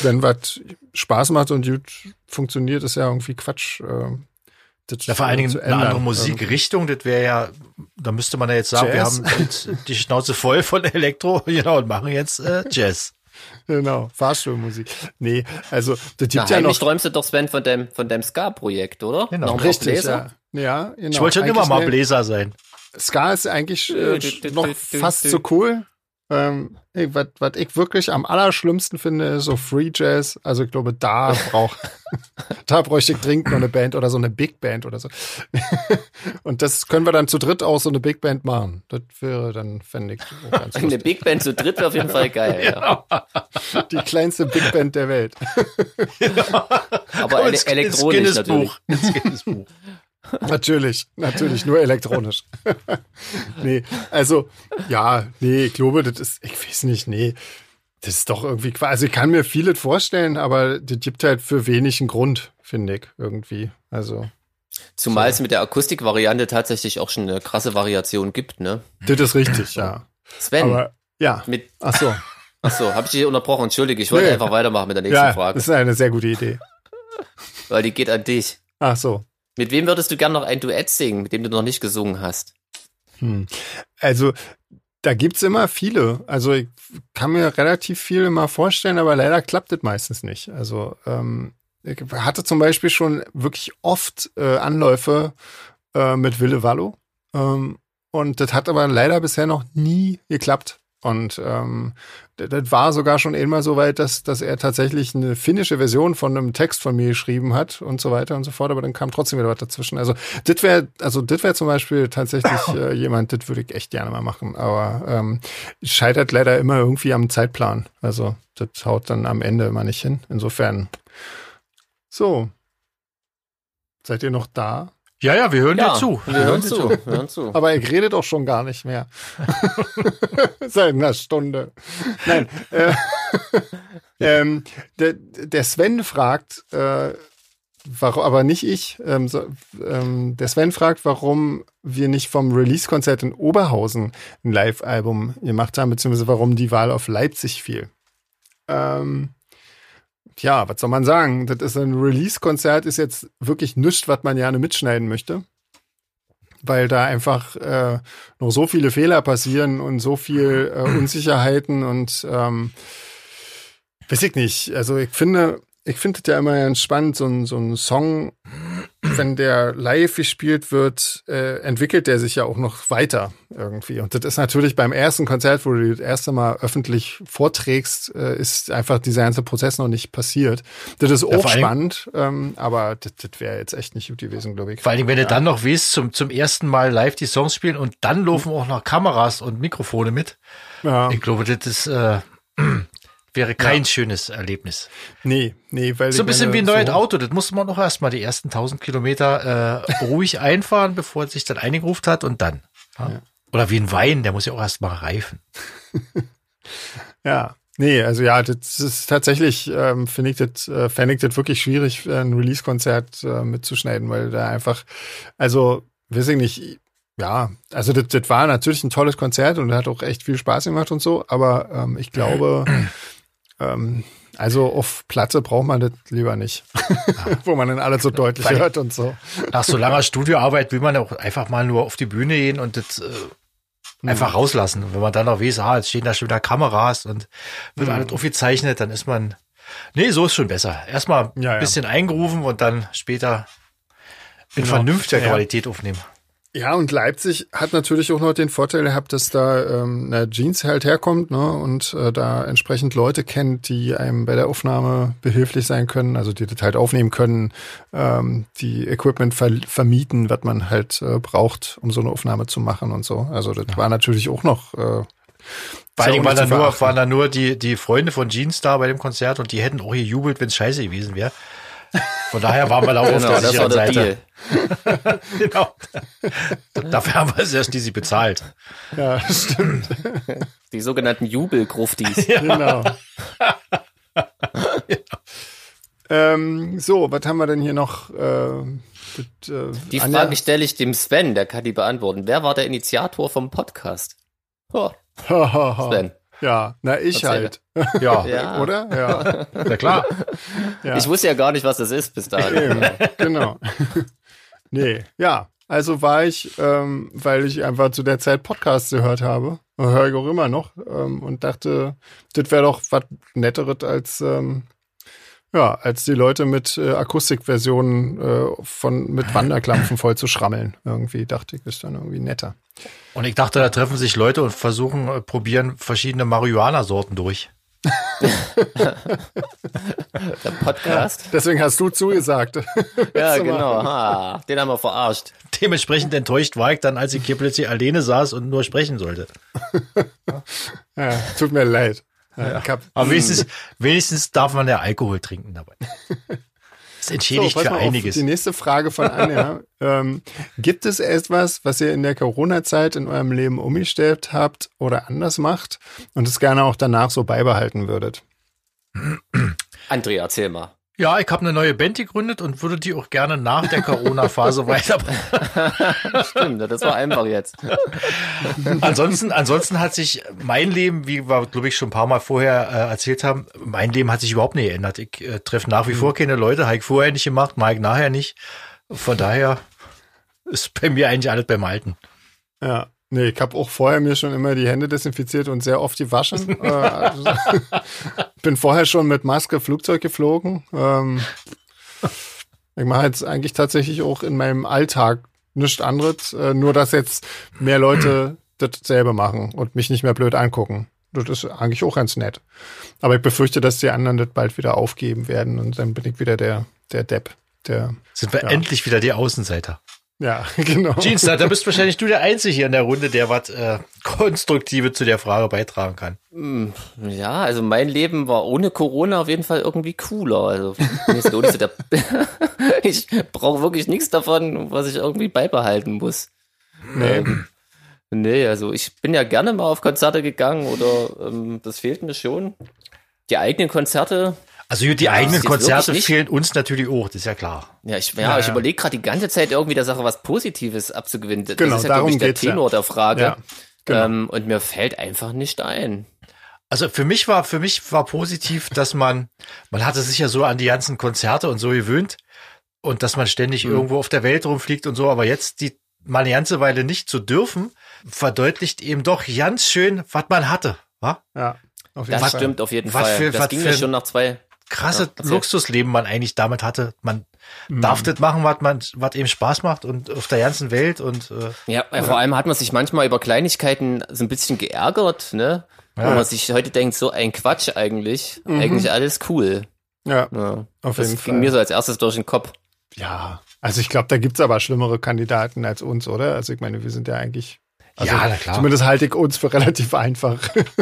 wenn was Spaß macht und gut funktioniert, ist ja irgendwie Quatsch. Äh, das Ja, vor allen Dingen zu eine andere. Musikrichtung, das wäre ja, da müsste man ja jetzt sagen, Jazz. wir haben die Schnauze voll von Elektro, genau, und machen jetzt äh, Jazz. Genau, Fahrstuhlmusik. Nee, also das gibt Na, ja noch träumst du doch, Sven, von deinem, von deinem Ska-Projekt, oder? Genau. Noch richtig, Bläser? ja. Ja, genau. Ich wollte schon immer mal Bläser sein. Ska ist eigentlich äh, noch fast so cool. Ähm, was, ich wirklich am allerschlimmsten finde, ist so Free Jazz. Also ich glaube, da braucht, da bräuchte ich dringend noch eine Band oder so eine Big Band oder so. Und das können wir dann zu dritt auch so eine Big Band machen. Das wäre dann, fände ich ganz Eine lustig. Big Band zu dritt wäre auf jeden Fall geil. Ja. Die kleinste Big Band der Welt. Aber ele elektronisch natürlich. Guinness-Buch. Ins Guinness-Buch. Natürlich, natürlich, nur elektronisch. nee, also, ja, nee, ich glaube, das ist, ich weiß nicht, nee, das ist doch irgendwie, also ich kann mir vieles vorstellen, aber das gibt halt für wenig einen Grund, finde ich, irgendwie. Also, Zumal es mit der Akustikvariante tatsächlich auch schon eine krasse Variation gibt, ne? das ist richtig, ja. Sven, Aber, ja, mit, ach so, achso, habe ich dich unterbrochen, entschuldige, ich wollte Nee. einfach weitermachen mit der nächsten ja, Frage, das ist eine sehr gute Idee. weil die geht an dich. Ach so, Mit wem würdest du gern noch ein Duett singen, mit dem du noch nicht gesungen hast? Hm. Also, da gibt's immer viele. Also, ich kann mir relativ viel immer vorstellen, aber leider klappt das meistens nicht. Also, ähm, ich hatte zum Beispiel schon wirklich oft äh, Anläufe äh, mit Wille Wallo. Ähm, und das hat aber leider bisher noch nie geklappt. Und ähm, das, war sogar schon einmal so weit, dass, dass er tatsächlich eine finnische Version von einem Text von mir geschrieben hat und so weiter und so fort, aber dann kam trotzdem wieder was dazwischen. Also das wäre, also das wäre zum Beispiel tatsächlich äh, jemand, das würde ich echt gerne mal machen. Aber ähm, scheitert leider immer irgendwie am Zeitplan. Also das haut dann am Ende immer nicht hin. Insofern. So. Seid ihr noch da? Ja, ja, wir hören dir zu. wir hören zu, wir hören zu. Aber ich rede doch schon gar nicht mehr. Seit einer Stunde. Nein. Äh, ähm, der, der Sven fragt, äh, warum, aber nicht ich. Ähm, so, ähm, der Sven fragt, warum wir nicht vom Release-Konzert in Oberhausen ein Live-Album gemacht haben, beziehungsweise warum die Wahl auf Leipzig fiel. Ähm, Tja, was soll man sagen? Das ist ein Release-Konzert, ist jetzt wirklich nichts, was man gerne mitschneiden möchte. Weil da einfach äh, noch so viele Fehler passieren und so viel äh, Unsicherheiten und ähm, weiß ich nicht. Also ich finde, ich finde es ja immer ganz spannend, so ein, so ein Song, wenn der live gespielt wird, äh, entwickelt der sich ja auch noch weiter irgendwie. Und das ist natürlich beim ersten Konzert, wo du das erste Mal öffentlich vorträgst, äh, ist einfach dieser ganze Prozess noch nicht passiert. Das ist auch vor allem- spannend, ähm, aber das, das wäre jetzt echt nicht gut gewesen, glaube ich. Vor Dingen, wenn du dann noch weißt, zum, zum ersten Mal live die Songs spielen und dann laufen auch noch Kameras und Mikrofone mit. Ja, Ich glaube, das ist, äh, wäre kein schönes Erlebnis. nee, nee, weil So ein bisschen meine, wie ein neues so- Auto. Das muss man auch erstmal die ersten 1000 Kilometer äh, ruhig einfahren, bevor es sich dann eingeruft hat und dann. Ja. Oder wie ein Wein, der muss ja auch erstmal reifen. Ja, nee, also ja, das ist tatsächlich, ähm, finde ich das, äh, fände ich das wirklich schwierig, äh, ein Release-Konzert äh, mitzuschneiden, weil da einfach, also, weiß ich nicht, ja, also das, das war natürlich ein tolles Konzert und hat auch echt viel Spaß gemacht und so, aber ähm, ich glaube, ähm, also auf Platte braucht man das lieber nicht, wo man dann alles so deutlich Weil- hört und so. Nach so langer Studioarbeit will man auch einfach mal nur auf die Bühne gehen und das äh, einfach rauslassen. Und wenn man dann noch weiß, ah, jetzt stehen da schon wieder Kameras und wird alles aufgezeichnet, dann ist man, nee, so ist schon besser. Erstmal ein Ja, ja. bisschen eingerufen und dann später in Genau. vernünftiger Ja. Qualität aufnehmen. Ja, und Leipzig hat natürlich auch noch den Vorteil gehabt, dass da ähm, na, Jeans halt herkommt ne, und äh, da entsprechend Leute kennt, die einem bei der Aufnahme behilflich sein können, also die das halt aufnehmen können, ähm, die Equipment ver vermieten, was man halt äh, braucht, um so eine Aufnahme zu machen und so. Also das war natürlich auch noch äh, Vor nicht waren da nur, waren da nur die, die Freunde von Jeans da bei dem Konzert und die hätten auch gejubelt, wenn es scheiße gewesen wäre. Von daher waren wir da auch auf Genau, der sicheren der Seite. Genau. Dafür haben wir es erst die sie bezahlt. Ja, stimmt. Die sogenannten Jubelgruftis. genau. ähm, so, was haben wir denn hier noch? Äh, Das, äh, Die Anja- Frage stelle ich dem Sven, der kann die beantworten. Wer war der Initiator vom Podcast? Oh, Sven. Ja, na ich Erzähl. halt. Ja, Ja. Oder? Ja. na klar. ja. Ich wusste ja gar nicht, was das ist bis dahin. Eben, genau. nee, ja. Also war ich, ähm, weil ich einfach zu der Zeit Podcasts gehört habe, höre ich auch immer noch, ähm, und dachte, das wäre doch was Netteres als, ähm, ja, als die Leute mit äh, Akustikversionen äh, von mit Wanderklampfen voll zu schrammeln. Irgendwie dachte ich, ist dann irgendwie netter. Und ich dachte, da treffen sich Leute und versuchen, äh, probieren verschiedene Marihuana-Sorten durch. Der Podcast? Deswegen hast du zugesagt. Ja, genau. Ha, den haben wir verarscht. Dementsprechend enttäuscht war ich dann, als ich hier plötzlich alleine saß und nur sprechen sollte. Ja, tut mir leid. Ja, Aber wenigstens, wenigstens darf man ja Alkohol trinken dabei. Das entschädigt pass für einiges. Die nächste Frage von Anja. ähm, gibt es etwas, was ihr in der Corona-Zeit in eurem Leben umgestellt habt oder anders macht und es gerne auch danach so beibehalten würdet? André, erzähl mal. Ja, ich habe eine neue Band gegründet und würde die auch gerne nach der Corona-Phase weiter. Stimmt, das war einfach jetzt. ansonsten, ansonsten hat sich mein Leben, wie wir, glaube ich, schon ein paar Mal vorher äh, erzählt haben, mein Leben hat sich überhaupt nicht geändert. Ich äh, treffe nach wie vor keine Leute, habe ich vorher nicht gemacht, mache ich nachher nicht. Von daher ist bei mir eigentlich alles beim Alten. Ja. Nee, ich habe auch vorher mir schon immer die Hände desinfiziert und sehr oft gewaschen. äh, also, bin vorher schon mit Maske Flugzeug geflogen. Ähm, ich mache jetzt eigentlich tatsächlich auch in meinem Alltag nichts anderes, äh, nur dass jetzt mehr Leute dasselbe machen und mich nicht mehr blöd angucken. Das ist eigentlich auch ganz nett. Aber ich befürchte, dass die anderen das bald wieder aufgeben werden und dann bin ich wieder der, der Depp. Der, Sind wir Ja. endlich wieder die Außenseiter. Ja, genau. Jeans, da, da bist wahrscheinlich du der Einzige hier in der Runde, der was äh, Konstruktive zu der Frage beitragen kann. Hm, Ja, also mein Leben war ohne Corona auf jeden Fall irgendwie cooler. Also ich brauche wirklich nichts davon, was ich irgendwie beibehalten muss. Nee. Ähm, nee, also ich bin ja gerne mal auf Konzerte gegangen oder ähm, das fehlt mir schon. Die eigenen Konzerte, Also die Ja, eigenen Konzerte fehlen uns natürlich auch, das ist ja klar. ja, ich, ja, Ja, ich ja. überlege gerade die ganze Zeit irgendwie der Sache was Positives abzugewinnen. Das Genau, ist ja, darum glaube ich, der geht's ja. Tenor der Frage. Ja, genau. ähm, und mir fällt einfach nicht ein. Also für mich war, für mich war positiv, dass man, man hatte sich ja so an die ganzen Konzerte und so gewöhnt und dass man ständig Mhm. irgendwo auf der Welt rumfliegt und so, aber jetzt die mal eine ganze Weile nicht zu dürfen, verdeutlicht eben doch ganz schön, was man hatte. Wa? Ja, auf jeden Das Fall. stimmt auf jeden Was Fall. für- das was ging für- mir schon nach zwei. Krasse Ja. Luxusleben man eigentlich damit hatte. Man Mhm. darf das machen, was man, was eben Spaß macht und auf der ganzen Welt und äh, Ja, vor allem hat man sich manchmal über Kleinigkeiten so ein bisschen geärgert, ne? Wo man sich heute denkt, so ein Quatsch eigentlich. Eigentlich alles cool. Ja, Ja. auf Das jeden ging Fall. mir so als erstes durch den Kopf. Ja, also ich glaube, da gibt's aber schlimmere Kandidaten als uns, oder? Also ich meine, wir sind ja eigentlich. Also Ja, na klar. Zumindest halte ich uns für relativ einfach.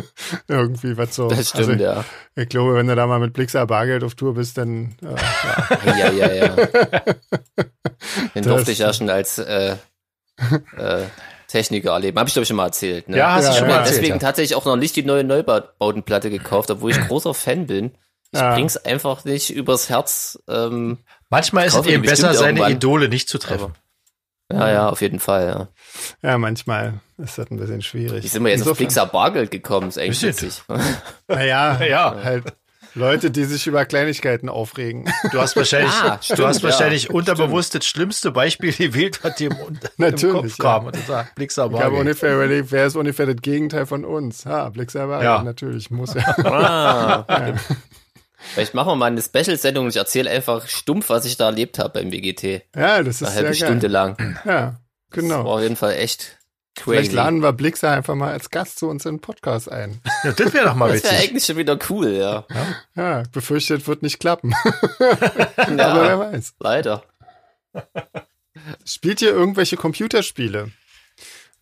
Irgendwie was so. Das stimmt, also, ja. Ich glaube, wenn du da mal mit Blixer Bargeld auf Tour bist, dann äh, ja. Ja, ja, ja. Den Das- durfte ich ja schon als äh, äh, Techniker erleben. Habe ich, glaube ich, schon mal erzählt. Ne? Ja, hast du ich schon habe mal erzählt, deswegen ja. tatsächlich auch noch nicht die neue Neubautenplatte gekauft, obwohl ich großer Fan bin. Ich Ja. bring's einfach nicht übers Herz. Ähm, manchmal ist es eben besser, seine irgendwann. Idole nicht zu treffen. Ja, ja, auf jeden Fall, ja. ja, manchmal ist das ein bisschen schwierig. Wie sind wir jetzt auf Insofern- Pixar Bargeld gekommen? Ist eigentlich witzig. Naja, Ja. halt Leute, die sich über Kleinigkeiten aufregen. Du hast wahrscheinlich, Ja, du stimmt, hast wahrscheinlich ja, unterbewusst das schlimmste Beispiel gewählt, was dir im, im Natürlich, Kopf ja. kam. Und du sagst, Blixer Ich habe ungefähr überlegt, wer ist ungefähr das Gegenteil von uns? Ha, Blixer Bargeld, Ja. natürlich, muss ja. Ah, Vielleicht machen wir mal eine Special-Sendung und ich erzähle einfach stumpf, was ich da erlebt habe beim WGT. Ja, das ist Eine halbe sehr Stunde geil. lang. Ja, Das genau. war auf jeden Fall echt Vielleicht crazy. laden wir Blixer einfach mal als Gast zu uns in den Podcast ein. Ja, das wäre doch mal Das wäre witzig. eigentlich schon wieder cool, ja. Ja, ich befürchte, es wird nicht klappen. Aber wer ja weiß. leider. Spielt ihr irgendwelche Computerspiele?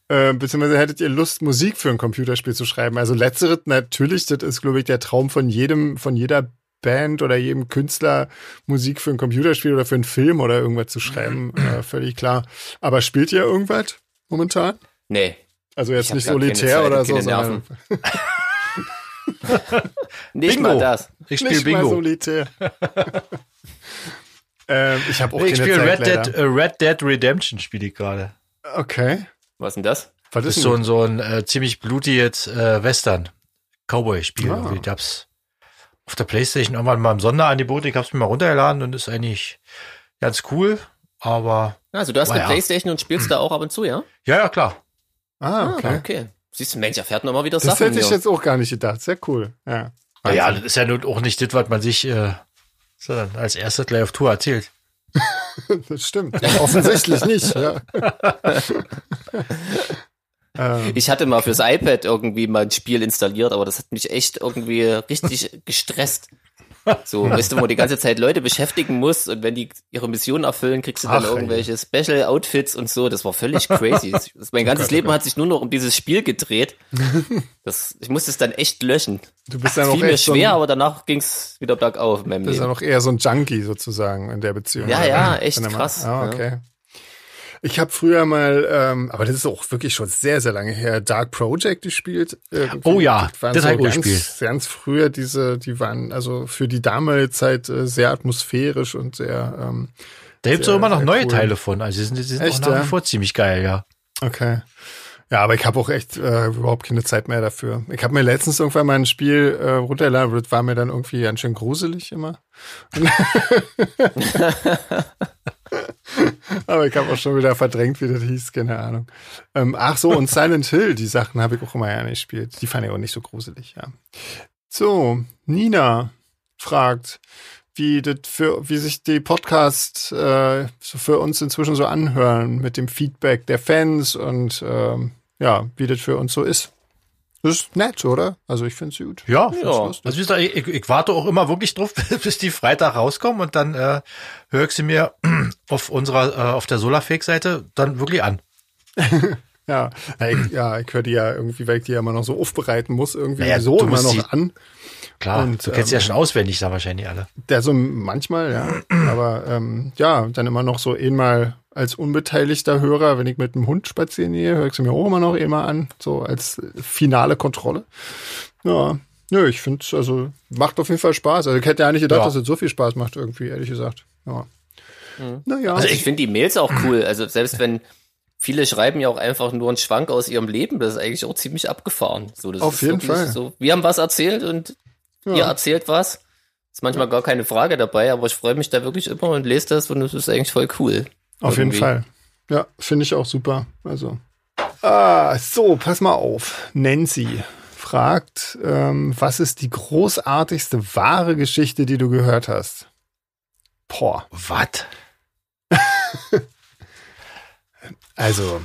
Äh, beziehungsweise hättet ihr Lust, Musik für ein Computerspiel zu schreiben? Also letzteres natürlich, das ist, glaube ich, der Traum von jedem, von jeder Band oder jedem Künstler, Musik für ein Computerspiel oder für einen Film oder irgendwas zu schreiben. Äh, völlig klar. Aber spielt ihr irgendwas momentan? Nee. Also jetzt nicht solitär Zeit oder so, sondern Nicht Bingo. mal das. Ich spiele nicht mal Bingo. solitär. Ähm, ich habe auch ich keine spiele Zeit, Red leider. Dead, äh, Red Dead Redemption spiele ich gerade. Okay. Was denn das? Was Das ist ist so denn? ein, so ein äh, ziemlich blutiges äh, Western Cowboy-Spiel. Ah. irgendwie. Ich hab's auf der Playstation irgendwann mal im Sonderangebot. Ich hab's mir mal runtergeladen und ist eigentlich ganz cool. Aber Also du hast eine ja. Playstation und spielst da auch ab und zu, ja? ja, ja, klar. Ah, Ah, okay. okay. Siehst du, Mensch, erfährt noch mal wieder Das Sachen. hätte ich hier. jetzt auch gar nicht gedacht. Sehr cool. Ja. Naja, Wahnsinn. das ist ja nun auch nicht das, was man sich äh, als erstes gleich auf Tour erzählt. das stimmt. Offensichtlich nicht. Ja. ähm, Ich hatte mal fürs iPad irgendwie mal ein Spiel installiert, aber das hat mich echt irgendwie richtig gestresst. So, weißt du, wo man die ganze Zeit Leute beschäftigen muss und wenn die ihre Mission erfüllen, kriegst du dann Ach, irgendwelche Special Outfits und so. Das war völlig crazy. Das, mein ganzes Leben hat sich nur noch um dieses Spiel gedreht. Das, ich musste es dann echt löschen. du bist Es ja noch fiel mir echt so schwer, ein, aber danach ging's wieder bergauf meinem bist ja noch eher so ein Junkie sozusagen in der Beziehung. Ja, ja, echt krass, Ah, ja. Ich habe früher mal, ähm, aber das ist auch wirklich schon sehr, sehr lange her, Dark Project gespielt. Irgendwie. Oh ja, waren das so hab ich ganz, gespielt. ganz früher diese, die waren also für die damalige Zeit äh, sehr atmosphärisch und sehr, ähm, Da gibt's auch immer noch neue cool. Teile von. Also die sind, die sind Echt, auch nach wie vor ziemlich geil, ja. Okay. Ja, aber ich habe auch echt äh, überhaupt keine Zeit mehr dafür. Ich habe mir letztens irgendwann mal ein Spiel äh, runtergeladen, das war mir dann irgendwie ganz schön gruselig immer. aber ich habe auch schon wieder verdrängt, wie das hieß, keine Ahnung. Ähm, ach so, und Silent Hill, die Sachen habe ich auch immer gerne gespielt. Die fand ich auch nicht so gruselig, ja. So, Nina fragt, wie das für, wie sich die Podcasts äh, so für uns inzwischen so anhören mit dem Feedback der Fans und ähm, ja, wie das für uns so ist. Das ist nett, oder? Also ich finde es gut. Ja, Ja. lustig. Also wie gesagt, ich, ich warte auch immer wirklich drauf, bis die Freitag rauskommen und dann äh, höre ich sie mir auf unserer, äh, auf der Solarfake-Seite dann wirklich an. Ja, na, ich, ja, ich höre die ja irgendwie, weil ich die ja immer noch so aufbereiten muss, irgendwie Naja, so immer noch die- an. Klar, Und, du kennst sie ja ähm, schon auswendig da wahrscheinlich alle. Der so manchmal, ja. Aber ähm, ja, dann immer noch so einmal als unbeteiligter Hörer, wenn ich mit dem Hund spazieren gehe, höre ich sie mir auch immer noch einmal an, so als finale Kontrolle. Ja, nö, ich finde also macht auf jeden Fall Spaß. Also ich hätte ja nicht gedacht, Ja. dass es so viel Spaß macht, irgendwie, ehrlich gesagt. Ja. Naja. Also ich finde die Mails auch cool. Also selbst wenn viele schreiben ja auch einfach nur einen Schwank aus ihrem Leben, das ist eigentlich auch ziemlich abgefahren. So, das Auf ist jeden Fall. So, wir haben was erzählt und ja. ihr erzählt was. Ist manchmal gar keine Frage dabei, aber ich freue mich da wirklich immer und lese das und es ist eigentlich voll cool. Auf jeden Irgendwie. Fall. Ja, finde ich auch super. Also. Ah, so, pass mal auf. Nancy fragt, ähm, was ist die großartigste wahre Geschichte, die du gehört hast? Boah, Was? also,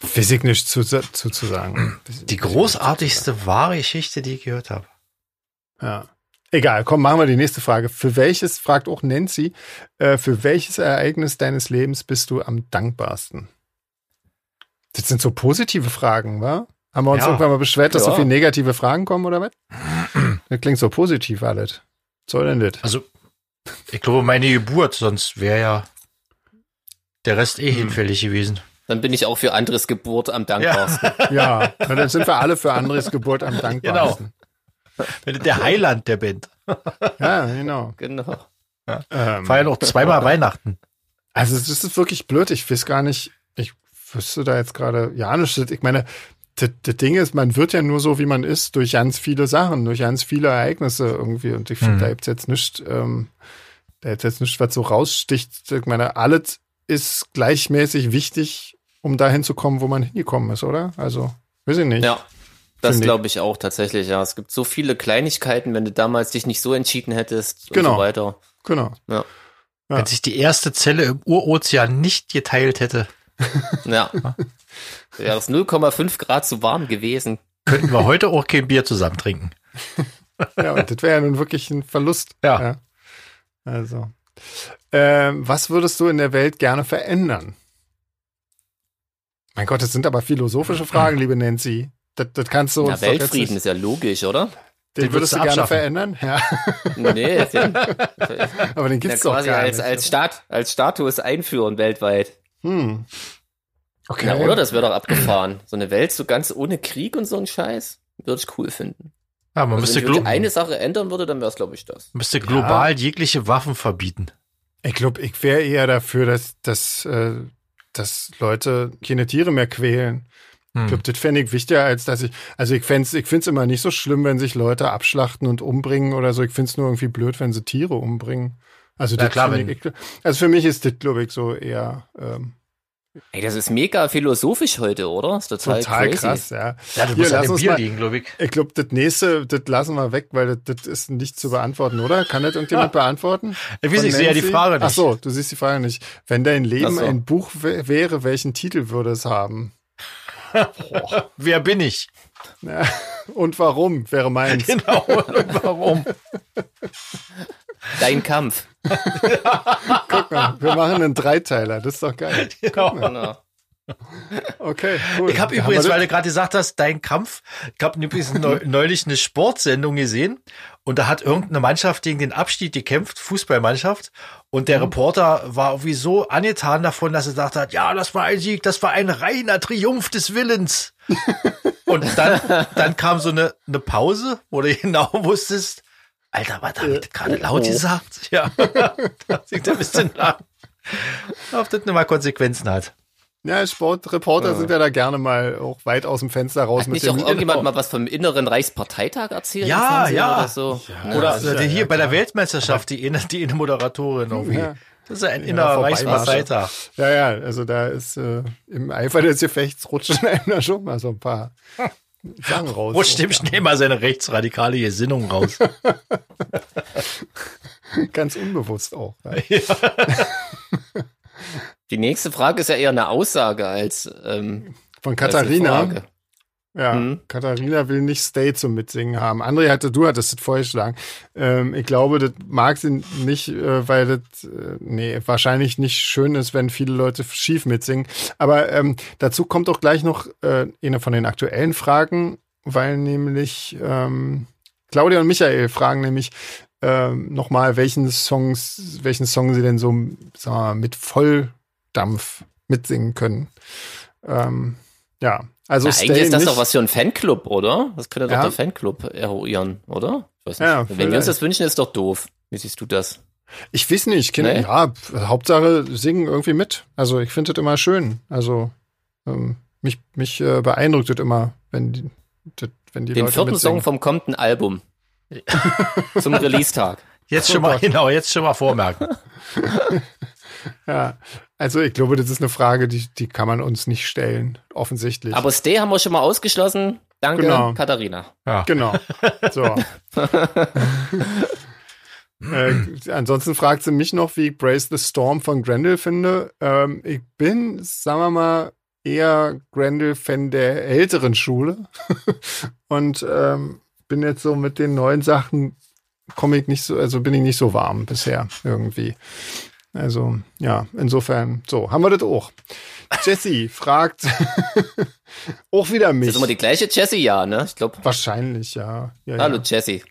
weiß ich nicht zu, zu, zu sagen. Die großartigste wahre Geschichte, die ich gehört habe. Ja. Egal, komm, machen wir die nächste Frage. Für welches, fragt auch Nancy, äh, für welches Ereignis deines Lebens bist du am dankbarsten? Das sind so positive Fragen, wa? Haben wir uns Ja. irgendwann mal beschwert, dass so Ja. viele negative Fragen kommen, oder was? das klingt so positiv alles. Was soll denn das? Also, ich glaube, meine Geburt, sonst wäre ja der Rest eh hinfällig gewesen. Dann bin ich auch für anderes Geburt am dankbarsten. Ja, na, dann sind wir alle für Andres Geburt am dankbarsten. Der Heiland der Band. Ja, genau. Genau. Ähm, War ja noch zweimal Weihnachten. Also das ist wirklich blöd. Ich weiß gar nicht, ich wüsste da jetzt gerade, ja, nicht, ich meine, das, das Ding ist, man wird ja nur so, wie man ist, durch ganz viele Sachen, durch ganz viele Ereignisse irgendwie. Und ich finde, Mhm. da gibt's jetzt nicht, ähm, da gibt's jetzt nicht, was so raussticht. Ich meine, alles ist gleichmäßig wichtig, um dahin zu kommen, wo man hingekommen ist, oder? Also, weiß ich nicht. Ja. Das glaube ich auch tatsächlich, ja. Es gibt so viele Kleinigkeiten, wenn du damals dich nicht so entschieden hättest und Genau. so weiter. Genau. Ja. Ja. Wenn sich die erste Zelle im Urozean nicht geteilt hätte, Ja. Wäre es 0,5 Grad zu warm gewesen. könnten wir heute auch kein Bier zusammen trinken. Ja, und das wäre ja nun wirklich ein Verlust. Ja. Also. Ähm, was würdest du in der Welt gerne verändern? Mein Gott, das sind aber philosophische Fragen, liebe Nancy. Das, das kannst du Ja, uns jetzt Weltfrieden ist ja logisch, oder? Den Den würdest würdest du gerne abschaffen. verändern? Ja, Nee, den, aber den ja, gibt's doch quasi gar als, nicht. als, Staat, als Status einführen weltweit. hm. Okay. Ja, oder? Das wäre doch abgefahren. So eine Welt so ganz ohne Krieg und so ein Scheiß. Würde ich cool finden. Ja, man Also müsste, wenn ich eine Sache ändern würde, dann wäre es, glaube ich, das. müsste global jegliche Waffen verbieten. Ich glaube, ich wäre eher dafür, dass, dass, äh, dass Leute keine Tiere mehr quälen. Hm. Ich glaube, das fände ich wichtiger, als dass ich, also ich fände es ich find's immer nicht so schlimm, wenn sich Leute abschlachten und umbringen oder so. Ich finde es nur irgendwie blöd, wenn sie Tiere umbringen. Also, Na klar, ich, also für mich ist das, glaube ich, so eher ähm, Ey, das ist mega philosophisch heute, oder? Das ist total, total crazy. krass, ja. Ja, du Hier, musst an lass dem Bier mal- liegen, glaube ich. Ich glaube, das nächste, das lassen wir weg, weil das, das ist nicht zu beantworten, oder? Kann das irgendjemand beantworten? Ich weiß ich sehe ja die? Frage nicht. Ach so, du siehst die Frage nicht. Wenn dein Leben so. ein Buch wä- wäre, welchen Titel würde es haben? Wer bin ich? Ja. Und warum wäre meins? Genau. Und warum? Dein Kampf. Guck mal, wir machen einen Dreiteiler, das ist doch geil. Genau. Okay, cool. Ich habe übrigens, weil du gerade gesagt hast, dein Kampf, ich habe übrigens neu, neulich eine Sportsendung gesehen und da hat irgendeine Mannschaft gegen den Abstieg gekämpft, Fußballmannschaft, und der Reporter war irgendwie so angetan davon, dass er gesagt hat, ja, das war ein Sieg, das war ein reiner Triumph des Willens. und dann, dann kam so eine, eine Pause, wo du genau wusstest, Alter, was habe ich gerade laut gesagt? Ja, da er ein bisschen lang. Ob das nicht mal Konsequenzen hat. Ja, Sportreporter sind ja da gerne mal auch weit aus dem Fenster raus Hat mit nicht auch dem irgendjemand mal was vom inneren Reichsparteitag erzählt? Ja, ja. Oder so? Oder das ist also ja- hier ja, bei der. Weltmeisterschaft, die eine, die Moderatorin irgendwie. Ja. Das ist ja ein Ja, innerer. Reichsparteitag. Ja, ja, also da ist äh, im Eifer des Gefechts rutschen einem da schon mal so ein paar Sachen raus. Rutscht dem schnell mal seine rechtsradikale Gesinnung raus. Ganz unbewusst auch. Ja. Die nächste Frage ist ja eher eine Aussage als ähm, Von als eine Katharina. Frage. Ja, Mhm. Katharina will nicht Stay zum Mitsingen haben. André hatte, du hattest das vorgeschlagen. Ähm, ich glaube, das mag sie nicht, äh, weil das, äh, nee, wahrscheinlich nicht schön ist, wenn viele Leute schief mitsingen. Aber ähm, dazu kommt auch gleich noch äh, eine von den aktuellen Fragen, weil nämlich ähm, Claudia und Michael fragen nämlich ähm, nochmal, welchen Songs, welchen Song sie denn so, sagen wir mal, mit Volldampf mitsingen können. Ähm, ja, also Na, Stay eigentlich ist das doch was für ein Fanclub, oder? Das könnte doch Ja. der Fanclub eruieren, oder? Ich weiß nicht. Ja, Wenn wir uns vielleicht. das wünschen, ist doch doof. Wie siehst du das? Ich weiß nicht, Kinder, Nee? ja, Hauptsache singen irgendwie mit. Also ich finde das immer schön. Also ähm, mich, mich äh, beeindruckt das immer, wenn die, das, wenn die Den Leute vierten mitsingen. Song vom kommenden Album. Zum Release-Tag. Jetzt Oh schon mal, genau, jetzt schon mal vormerken. Ja, also ich glaube, das ist eine Frage, die, die kann man uns nicht stellen, offensichtlich. Aber Stay haben wir schon mal ausgeschlossen. Danke, Genau. Katharina. Ja. Genau. So. äh, ansonsten fragt sie mich noch, wie ich Brace the Storm von Grendel finde. Ähm, ich bin, sagen wir mal, eher Grendel-Fan der älteren Schule. Und ähm, bin jetzt so mit den neuen Sachen, komme ich nicht so, also bin ich nicht so warm bisher irgendwie. Also, ja, insofern, so, haben wir das auch. Jesse fragt auch wieder Ist mich. das immer die gleiche Jessie? Ja, ne? Ich glaube. Wahrscheinlich, ja. ja Hallo, ja. Jessie.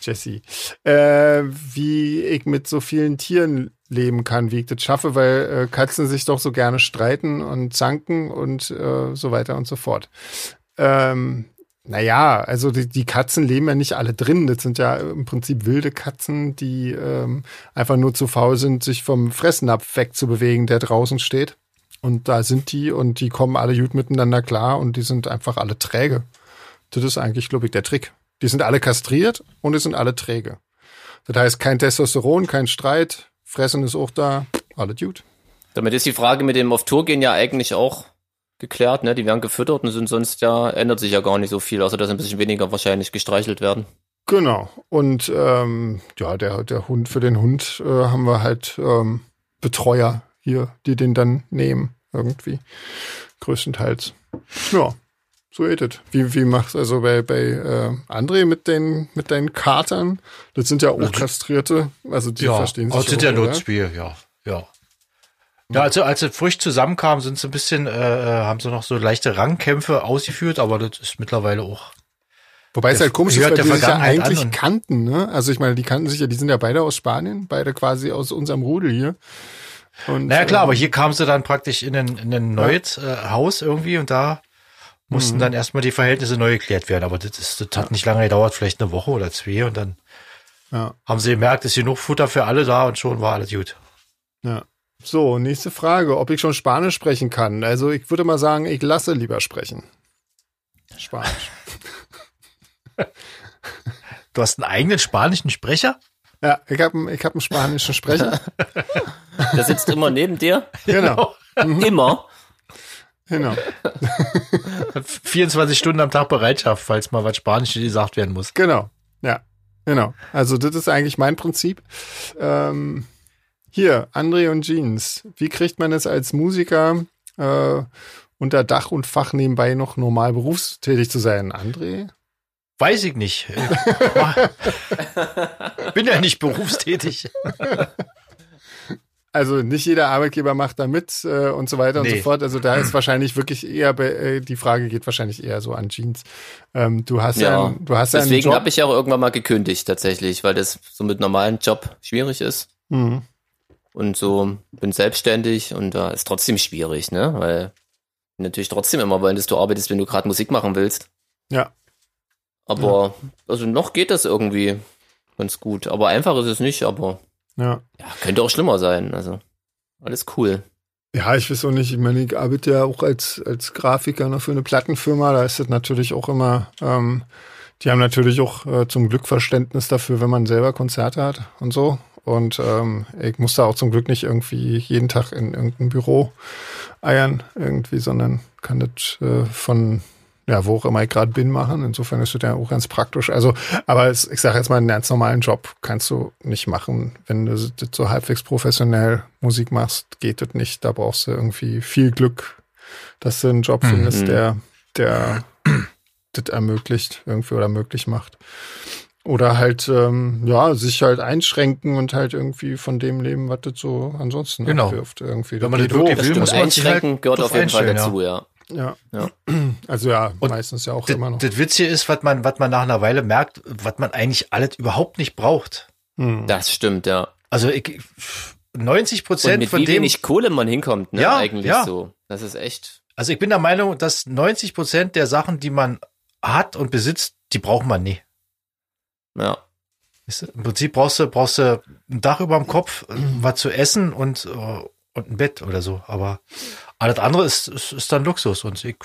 Jesse. Äh, wie ich mit so vielen Tieren leben kann, wie ich das schaffe, weil äh, Katzen sich doch so gerne streiten und zanken und äh, so weiter und so fort. Ähm, naja, also die, die Katzen leben ja nicht alle drin. Das sind ja im Prinzip wilde Katzen, die ähm, einfach nur zu faul sind, sich vom Fressnapf wegzubewegen, der draußen steht. Und da sind die und die kommen alle gut miteinander klar und die sind einfach alle träge. Das ist eigentlich, glaube ich, der Trick. Die sind alle kastriert und die sind alle träge. Das heißt, kein Testosteron, kein Streit, Fressen ist auch da, alle gut. Damit ist die Frage mit dem auf Tour gehen ja eigentlich auch geklärt, ne? Die werden gefüttert und sind sonst ja, ändert sich ja gar nicht so viel, außer dass ein bisschen weniger wahrscheinlich gestreichelt werden. Genau. Und ähm, ja, der, der Hund, für den Hund äh, haben wir halt ähm, Betreuer hier, die den dann nehmen, irgendwie. Größtenteils. Ja, so es. Wie, wie machst du also bei, bei äh, André mit den, mit deinen Katern? Das sind ja auch kastrierte, also die ja, verstehen sich das sind ja nur? Spiel, ja, ja. Ja, also als sie frisch zusammenkamen, sind sie ein bisschen, äh, haben sie noch so leichte Rangkämpfe ausgeführt, aber das ist mittlerweile auch. Wobei es halt komisch ist, weil die sich ja eigentlich kannten, ne? Also ich meine, die kannten sich ja, die sind ja beide aus Spanien, beide quasi aus unserem Rudel hier. Und, Naja klar, äh, aber hier kamen sie dann praktisch in ein, in ein neues äh, Haus irgendwie und da mussten Mhm. dann erstmal die Verhältnisse neu geklärt werden. Aber das, ist, das hat nicht lange gedauert, vielleicht eine Woche oder zwei und dann Ja. haben sie gemerkt, ist genug Futter für alle da und schon war alles gut. Ja. So, nächste Frage, ob ich schon Spanisch sprechen kann. Also ich würde mal sagen, ich lasse lieber sprechen. Spanisch. Du hast einen eigenen spanischen Sprecher? Ja, ich habe ich hab einen spanischen Sprecher. Der sitzt immer neben dir. Genau. Immer. Genau. 24 Stunden am Tag Bereitschaft, falls mal was Spanisches gesagt werden muss. Genau. Ja. Genau. Also das ist eigentlich mein Prinzip. Ähm, hier, André und Jeans. Wie kriegt man es als Musiker äh, unter Dach und Fach nebenbei noch normal berufstätig zu sein? André? Weiß ich nicht. Bin ja nicht berufstätig. Also nicht jeder Arbeitgeber macht da mit äh, und so weiter und Nee. so fort. Also da ist wahrscheinlich wirklich eher, be- äh, die Frage geht wahrscheinlich eher so an Jeans. Ähm, du hast ja, einen, du hast Deswegen habe ich ja auch irgendwann mal gekündigt tatsächlich, weil das so mit normalen Job schwierig ist. Mhm. Und so bin selbstständig und da ist trotzdem schwierig, ne? Weil natürlich trotzdem immer wollen, dass du arbeitest, wenn du gerade Musik machen willst. Ja. Aber also noch geht das irgendwie ganz gut. Aber einfach ist es nicht, aber Ja. ja, könnte auch schlimmer sein. Also alles cool. Ja, ich weiß auch nicht. Ich meine, ich arbeite ja auch als, als Grafiker noch für eine Plattenfirma. Da ist es natürlich auch immer, ähm, die haben natürlich auch äh, zum Glück Verständnis dafür, wenn man selber Konzerte hat und so. Und ähm, ich muss da auch zum Glück nicht irgendwie jeden Tag in irgendein Büro eiern irgendwie, sondern kann das äh, von ja, wo auch immer ich gerade bin, machen. Insofern ist das ja auch ganz praktisch. Also, aber es, ich sage jetzt mal, einen ganz normalen Job kannst du nicht machen. Wenn du das so halbwegs professionell Musik machst, geht das nicht. Da brauchst du irgendwie viel Glück, dass du einen Job Mhm. findest, der, der das ermöglicht, irgendwie oder möglich macht. Oder halt, ähm, ja, sich halt einschränken und halt irgendwie von dem leben, was das so ansonsten Genau. abwirft. Irgendwie. Wenn man das wirklich will, muss man sich halt einschränken gehört auf jeden Fall dazu, ja. Ja. Ja. Also ja, Und meistens ja auch Das, immer noch. das Witzige ist, was man, was man nach einer Weile merkt, was man eigentlich alles überhaupt nicht braucht. Hm. Das stimmt, ja. Also ich, 90 Und Prozent mit von wie dem, wenig Kohle man hinkommt, ne? Ja, Eigentlich ja. so. Das ist echt. also ich bin der Meinung, dass 90 Prozent der Sachen, die man hat und besitzt, die braucht man nie. Ja. Im Prinzip brauchst du, brauchst du ein Dach über dem Kopf, was zu essen und, äh, und ein Bett oder so. Aber alles andere ist, ist, ist dann Luxus. Und ich,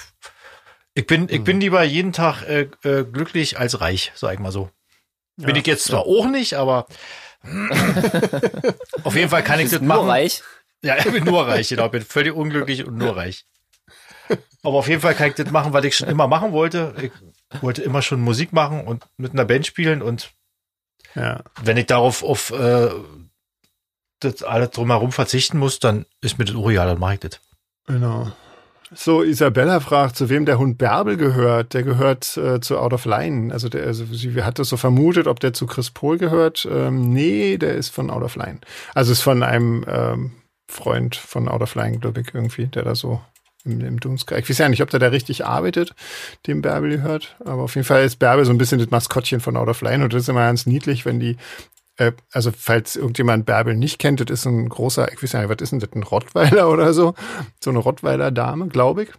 ich bin, ich bin lieber jeden Tag äh, äh, glücklich als reich, sag ich mal so. Bin Ja. ich jetzt zwar auch nicht, aber auf jeden Fall kann ich das nur machen. reich. Ja, ich bin nur reich, genau. Ich bin völlig unglücklich und nur reich. Aber auf jeden Fall kann ich das machen, was ich schon immer machen wollte. Ich wollte immer schon Musik machen und mit einer Band spielen und Ja. wenn ich darauf auf äh, das alles drumherum verzichten muss, dann ist mir das egal, dann mache ich das. Genau. So, Isabella fragt, zu wem der Hund Bärbel gehört. Der gehört äh, zu Out of Line. Also, der, also sie hat das so vermutet, ob der zu Chris Pohl gehört. Ähm, nee, der ist von Out of Line. Also ist von einem ähm, Freund von Out of Line, glaube ich, irgendwie, der da so im, im Dunstkreis. Ich weiß ja nicht, ob der da richtig arbeitet, dem Bärbel gehört. Aber auf jeden Fall ist Bärbel so ein bisschen das Maskottchen von Out of Line. Und das ist immer ganz niedlich, wenn die äh, also falls irgendjemand Bärbel nicht kennt, das ist ein großer, ich weiß nicht, was ist denn das, ein Rottweiler oder so? So eine Rottweiler-Dame, glaube ich.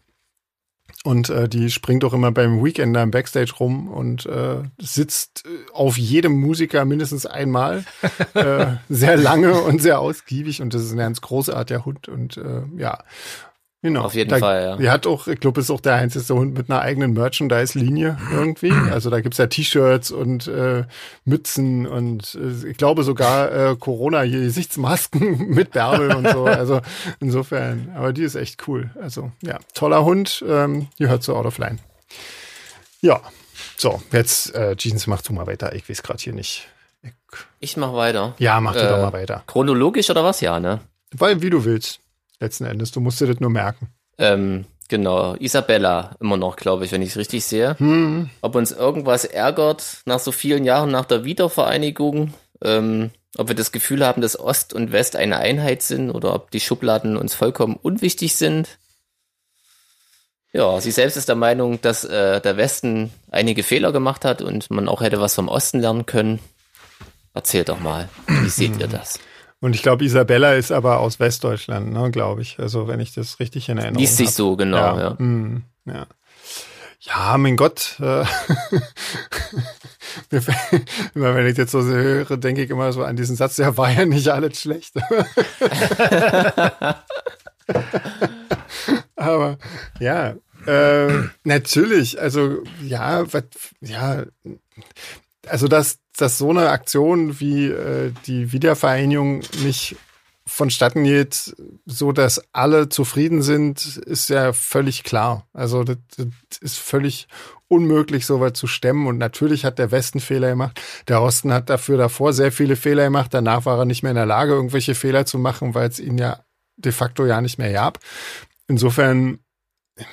Und äh, die springt auch immer beim Weekender im Backstage rum und äh, sitzt äh, auf jedem Musiker mindestens einmal. äh, sehr lange und sehr ausgiebig und das ist ein ganz großartiger Hund und äh, ja. Genau. Auf jeden da, Fall, ja. Die hat auch, ich glaube, ist auch der einzige Hund mit einer eigenen Merchandise-Linie irgendwie. Also da gibt's ja T-Shirts und äh, Mützen und äh, ich glaube sogar äh, Corona hier Gesichtsmasken mit Bärbel und so. Also insofern, aber die ist echt cool. Also ja, toller Hund, ähm, gehört zu Out of Line. Ja, so, jetzt äh, Jeans, mach du mal weiter. Ich weiß gerade hier nicht. Ich, Ich mach weiter. ja, mach du Äh, doch mal weiter. Chronologisch oder was? Ja, ne? Weil, wie du willst, letzten Endes. Du musst dir das nur merken. Ähm, genau. Isabella immer noch, glaube ich, wenn ich es richtig sehe. Hm, Ob uns irgendwas ärgert nach so vielen Jahren nach der Wiedervereinigung. Ähm, ob wir das Gefühl haben, dass Ost und West eine Einheit sind oder ob die Schubladen uns vollkommen unwichtig sind. Ja, sie selbst ist der Meinung, dass äh, der Westen einige Fehler gemacht hat und man auch hätte was vom Osten lernen können. Erzählt doch mal, wie seht ihr das? Und ich glaube, Isabella ist aber aus Westdeutschland, ne, glaube ich. Also wenn ich das richtig in Erinnerung Liest sich hab. so, genau, ja. Ja. mm, ja. Ja, mein Gott. Äh, immer wenn ich jetzt so höre, denke ich immer so an diesen Satz, der war ja nicht alles schlecht. Aber ja, äh, natürlich, also ja, wat, ja, also dass, dass so eine Aktion wie äh, die Wiedervereinigung nicht vonstatten geht, so dass alle zufrieden sind, ist ja völlig klar. Also das, das ist völlig unmöglich, so weit zu stemmen. Und natürlich hat der Westen Fehler gemacht. Der Osten hat dafür davor sehr viele Fehler gemacht. Danach war er nicht mehr in der Lage, irgendwelche Fehler zu machen, weil es ihn ja de facto ja nicht mehr gab. Insofern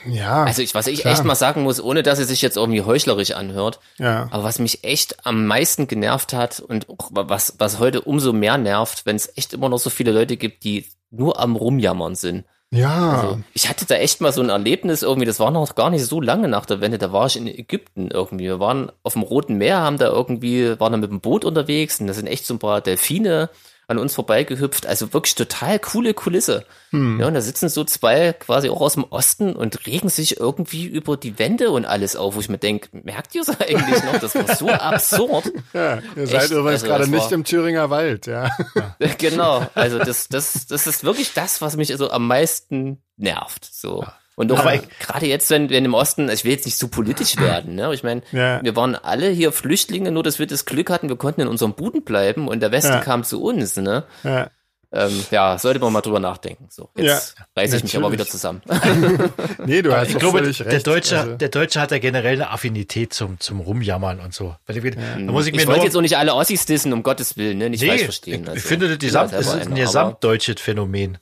ja. Also ich, was ich klar. echt mal sagen muss, ohne dass es sich jetzt irgendwie heuchlerisch anhört, ja. aber was mich echt am meisten genervt hat und was, was heute umso mehr nervt, wenn es echt immer noch so viele Leute gibt, die nur am Rumjammern sind. Ja. Also ich hatte da echt mal so ein Erlebnis irgendwie, das war noch gar nicht so lange nach der Wende, da war ich in Ägypten irgendwie. Wir waren auf dem Roten Meer, haben da irgendwie, waren da mit dem Boot unterwegs und da sind echt so ein paar Delfine an uns vorbeigehüpft. Also wirklich total coole Kulisse. Hm. Ja, und da sitzen so zwei quasi auch aus dem Osten und regen sich irgendwie über die Wände und alles auf, wo ich mir denke, merkt ihr es eigentlich noch? Das war so absurd. Ja, ihr seid Echt, übrigens also gerade nicht im Thüringer Wald, ja. genau. Also das, das, das ist wirklich das, was mich also am meisten nervt. So. Ja. Und auch gerade jetzt, wenn, wenn im Osten, ich will jetzt nicht so politisch werden, ne? Ich meine, ja. wir waren alle hier Flüchtlinge, nur dass wir das Glück hatten, wir konnten in unserem Buden bleiben und der Westen ja. kam zu uns, ne? Ja. Ähm, ja, sollte man mal drüber nachdenken. So, jetzt ja, reiße ich mich aber wieder zusammen. nee, du hast ich glaube, recht. Der Deutsche, also. der Deutsche hat ja generell eine Affinität zum, zum Rumjammern und so. Da muss ich mir ich wollte jetzt auch nicht alle Ossis dissen, um Gottes Willen, ne? Nicht nee, falsch verstehen. Also. Ich finde, das, Gesamt, ist ein gesamtdeutsches Phänomen.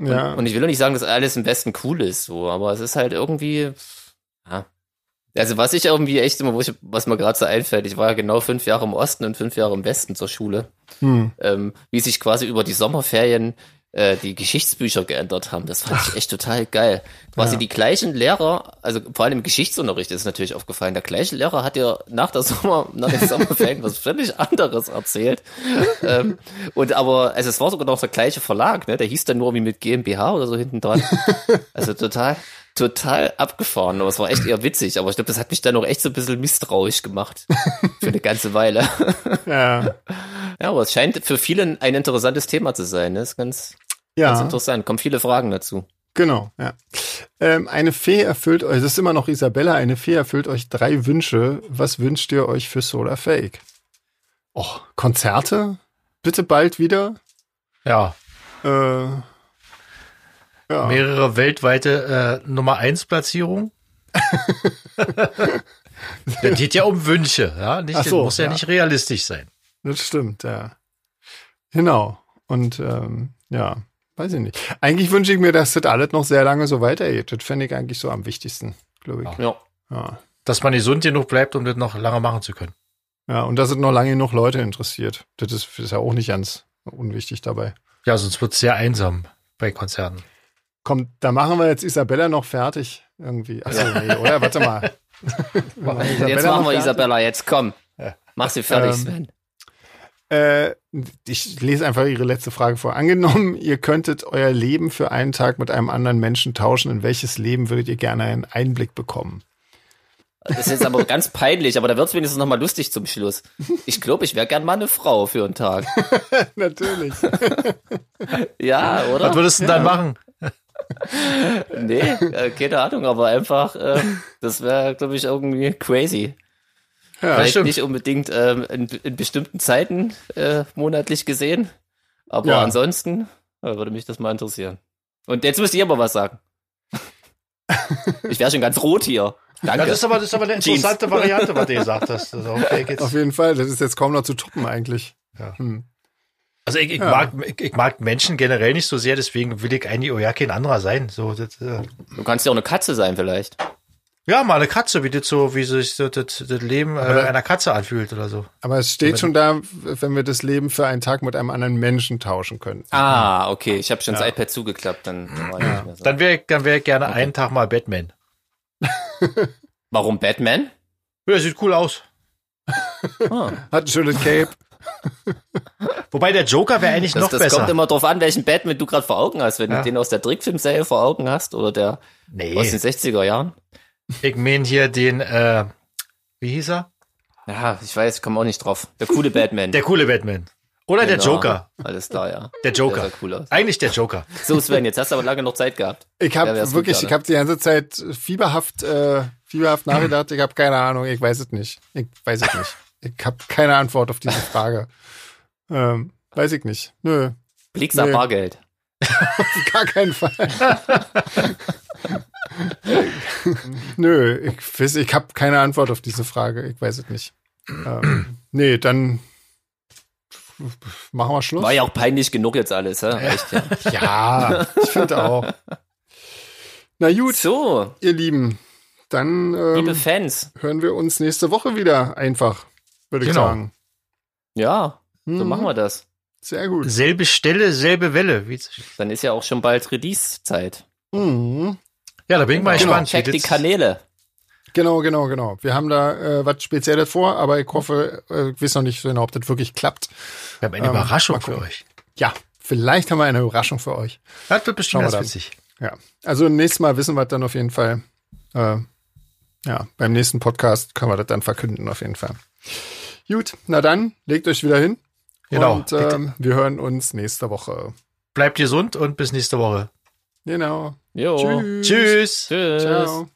Ja. Und, und ich will auch nicht sagen, dass alles im Westen cool ist, so, aber es ist halt irgendwie, ja. Also was ich irgendwie echt immer, wo ich, was mir gerade so einfällt, ich war ja genau fünf Jahre im Osten und fünf Jahre im Westen zur Schule, hm. ähm, wie sich quasi über die Sommerferien äh, die Geschichtsbücher geändert haben. Das fand ich echt total geil. Quasi ja. die gleichen Lehrer, also vor allem im Geschichtsunterricht ist natürlich aufgefallen, der gleiche Lehrer hat ja nach der Sommer, nach den Sommerferien was völlig anderes erzählt. ähm, und aber, also es war sogar noch der gleiche Verlag, ne? Der hieß dann nur wie mit GmbH oder so hinten dran. Also total, total abgefahren, aber es war echt eher witzig. Aber ich glaube, das hat mich dann auch echt so ein bisschen misstrauisch gemacht. Für eine ganze Weile. Ja. Ja, aber es scheint für viele ein interessantes Thema zu sein. Das ist ganz, ja. ganz interessant. Kommen viele Fragen dazu. Genau, ja. Ähm, eine Fee erfüllt euch, das ist immer noch Isabella, eine Fee erfüllt euch drei Wünsche. Was wünscht ihr euch für Solar Fake? Och, Konzerte? Bitte bald wieder? Ja. Äh, ja. Mehrere weltweite äh, Nummer 1 Platzierungen. das geht ja um Wünsche, ja. Nicht, so, muss ja, ja, nicht realistisch sein. Das stimmt, ja. Genau. Und ähm, ja, weiß ich nicht. Eigentlich wünsche ich mir, dass das alles noch sehr lange so weitergeht. Das fände ich eigentlich so am wichtigsten, glaube ich. Ja. ja. Dass man gesund genug bleibt, um das noch lange machen zu können. Ja, und dass es noch lange genug Leute interessiert. Das ist, das ist ja auch nicht ganz unwichtig dabei. Ja, sonst wird es sehr einsam bei Konzerten. Komm, da machen wir jetzt Isabella noch fertig irgendwie. Achso, nee, oder? Warte mal. jetzt machen wir Isabella, jetzt komm. Mach sie fertig, ähm, Sven. Äh, ich lese einfach Ihre letzte Frage vor. Angenommen, ihr könntet euer Leben für einen Tag mit einem anderen Menschen tauschen. In welches Leben würdet ihr gerne einen Einblick bekommen? Das ist jetzt aber ganz peinlich, aber da wird es wenigstens nochmal lustig zum Schluss. Ich glaube, ich wäre gern mal eine Frau für einen Tag. Natürlich. ja, oder? Was würdest du ja. dann machen? nee, äh, keine Ahnung, aber einfach, äh, das wäre, glaube ich, irgendwie crazy. Ja, Vielleicht stimmt. nicht unbedingt ähm, in, in, bestimmten Zeiten äh, monatlich gesehen, aber ja. ansonsten äh, würde mich das mal interessieren. Und jetzt müsst ihr aber was sagen. ich wäre schon ganz rot hier. Danke. Das ist aber, das ist aber eine interessante Jeans. Variante, was du gesagt hast. Also, okay, Auf jeden Fall, das ist jetzt kaum noch zu toppen eigentlich. Ja. Hm. Also ich, ich, ja. mag, ich, ich, mag Menschen generell nicht so sehr, deswegen will ich eigentlich auch ja kein anderer sein. So, das, äh. Du kannst ja auch eine Katze sein vielleicht. Ja, mal eine Katze, wie das so, wie sich das, das, das Leben äh, einer Katze anfühlt oder so. Aber es steht schon da, wenn wir das Leben für einen Tag mit einem anderen Menschen tauschen können. Ah, okay. Ich habe schon ja. das iPad zugeklappt, dann war ja. so. Dann wäre dann wär ich gerne okay. einen Tag mal Batman. Warum Batman? Ja, sieht cool aus. Ah. Hat ein schönes Cape. Wobei der Joker wäre eigentlich das, noch das besser. Das kommt immer drauf an, welchen Batman du gerade vor Augen hast. Wenn ja. du den aus der Trickfilmserie vor Augen hast oder der nee. aus den 60er Jahren. Ich mein hier den, äh, wie hieß er? Ja, ich weiß, ich komme auch nicht drauf. Der coole Batman. Der coole Batman. Oder der Genau. Joker. Alles klar, ja. Der Joker. Der cool aus. Eigentlich der Joker. So, Sven, jetzt hast du aber lange noch Zeit gehabt. Ich habe wirklich, ich habe die ganze Zeit fieberhaft, äh, fieberhaft nachgedacht. Ich habe keine Ahnung. Ich weiß es nicht. Ich weiß es nicht. Ich habe keine Antwort auf diese Frage. Ähm, weiß ich nicht. Nö, Blixer Nee. Bargeld. auf gar keinen Fall. Nö, ich weiß, ich habe keine Antwort auf diese Frage. Ich weiß es nicht. Ähm, nee, dann machen wir Schluss. War ja auch peinlich genug jetzt alles, hä? Echt, ja. Ja, ich finde auch. Na gut, So, ihr Lieben, dann ähm, liebe Fans. hören wir uns nächste Woche wieder einfach, würde ich Genau. sagen. Ja, so Mhm. machen wir das. Sehr gut. Selbe Stelle, selbe Welle. Wie- Dann ist ja auch schon bald Release-Zeit. Mhm. Ja, da bin ich mal Genau. gespannt. Check die Kanäle. Genau, genau, genau. Wir haben da äh, was Spezielles vor, aber ich hoffe, äh, ich weiß noch nicht so genau, ob das wirklich klappt. Wir haben eine Ähm, Überraschung für euch. Ja, vielleicht haben wir eine Überraschung für euch. Das wird bestimmt Schauen wir ganz witzig. Ja, also nächstes Mal wissen wir dann auf jeden Fall. Äh, ja, beim nächsten Podcast können wir das dann verkünden auf jeden Fall. Gut, na dann, legt euch wieder hin. Genau. Und ähm, wir hören uns nächste Woche. Bleibt gesund und bis nächste Woche. Genau. Jo. Tschüss. Tschüss. Tschüss. Ciao.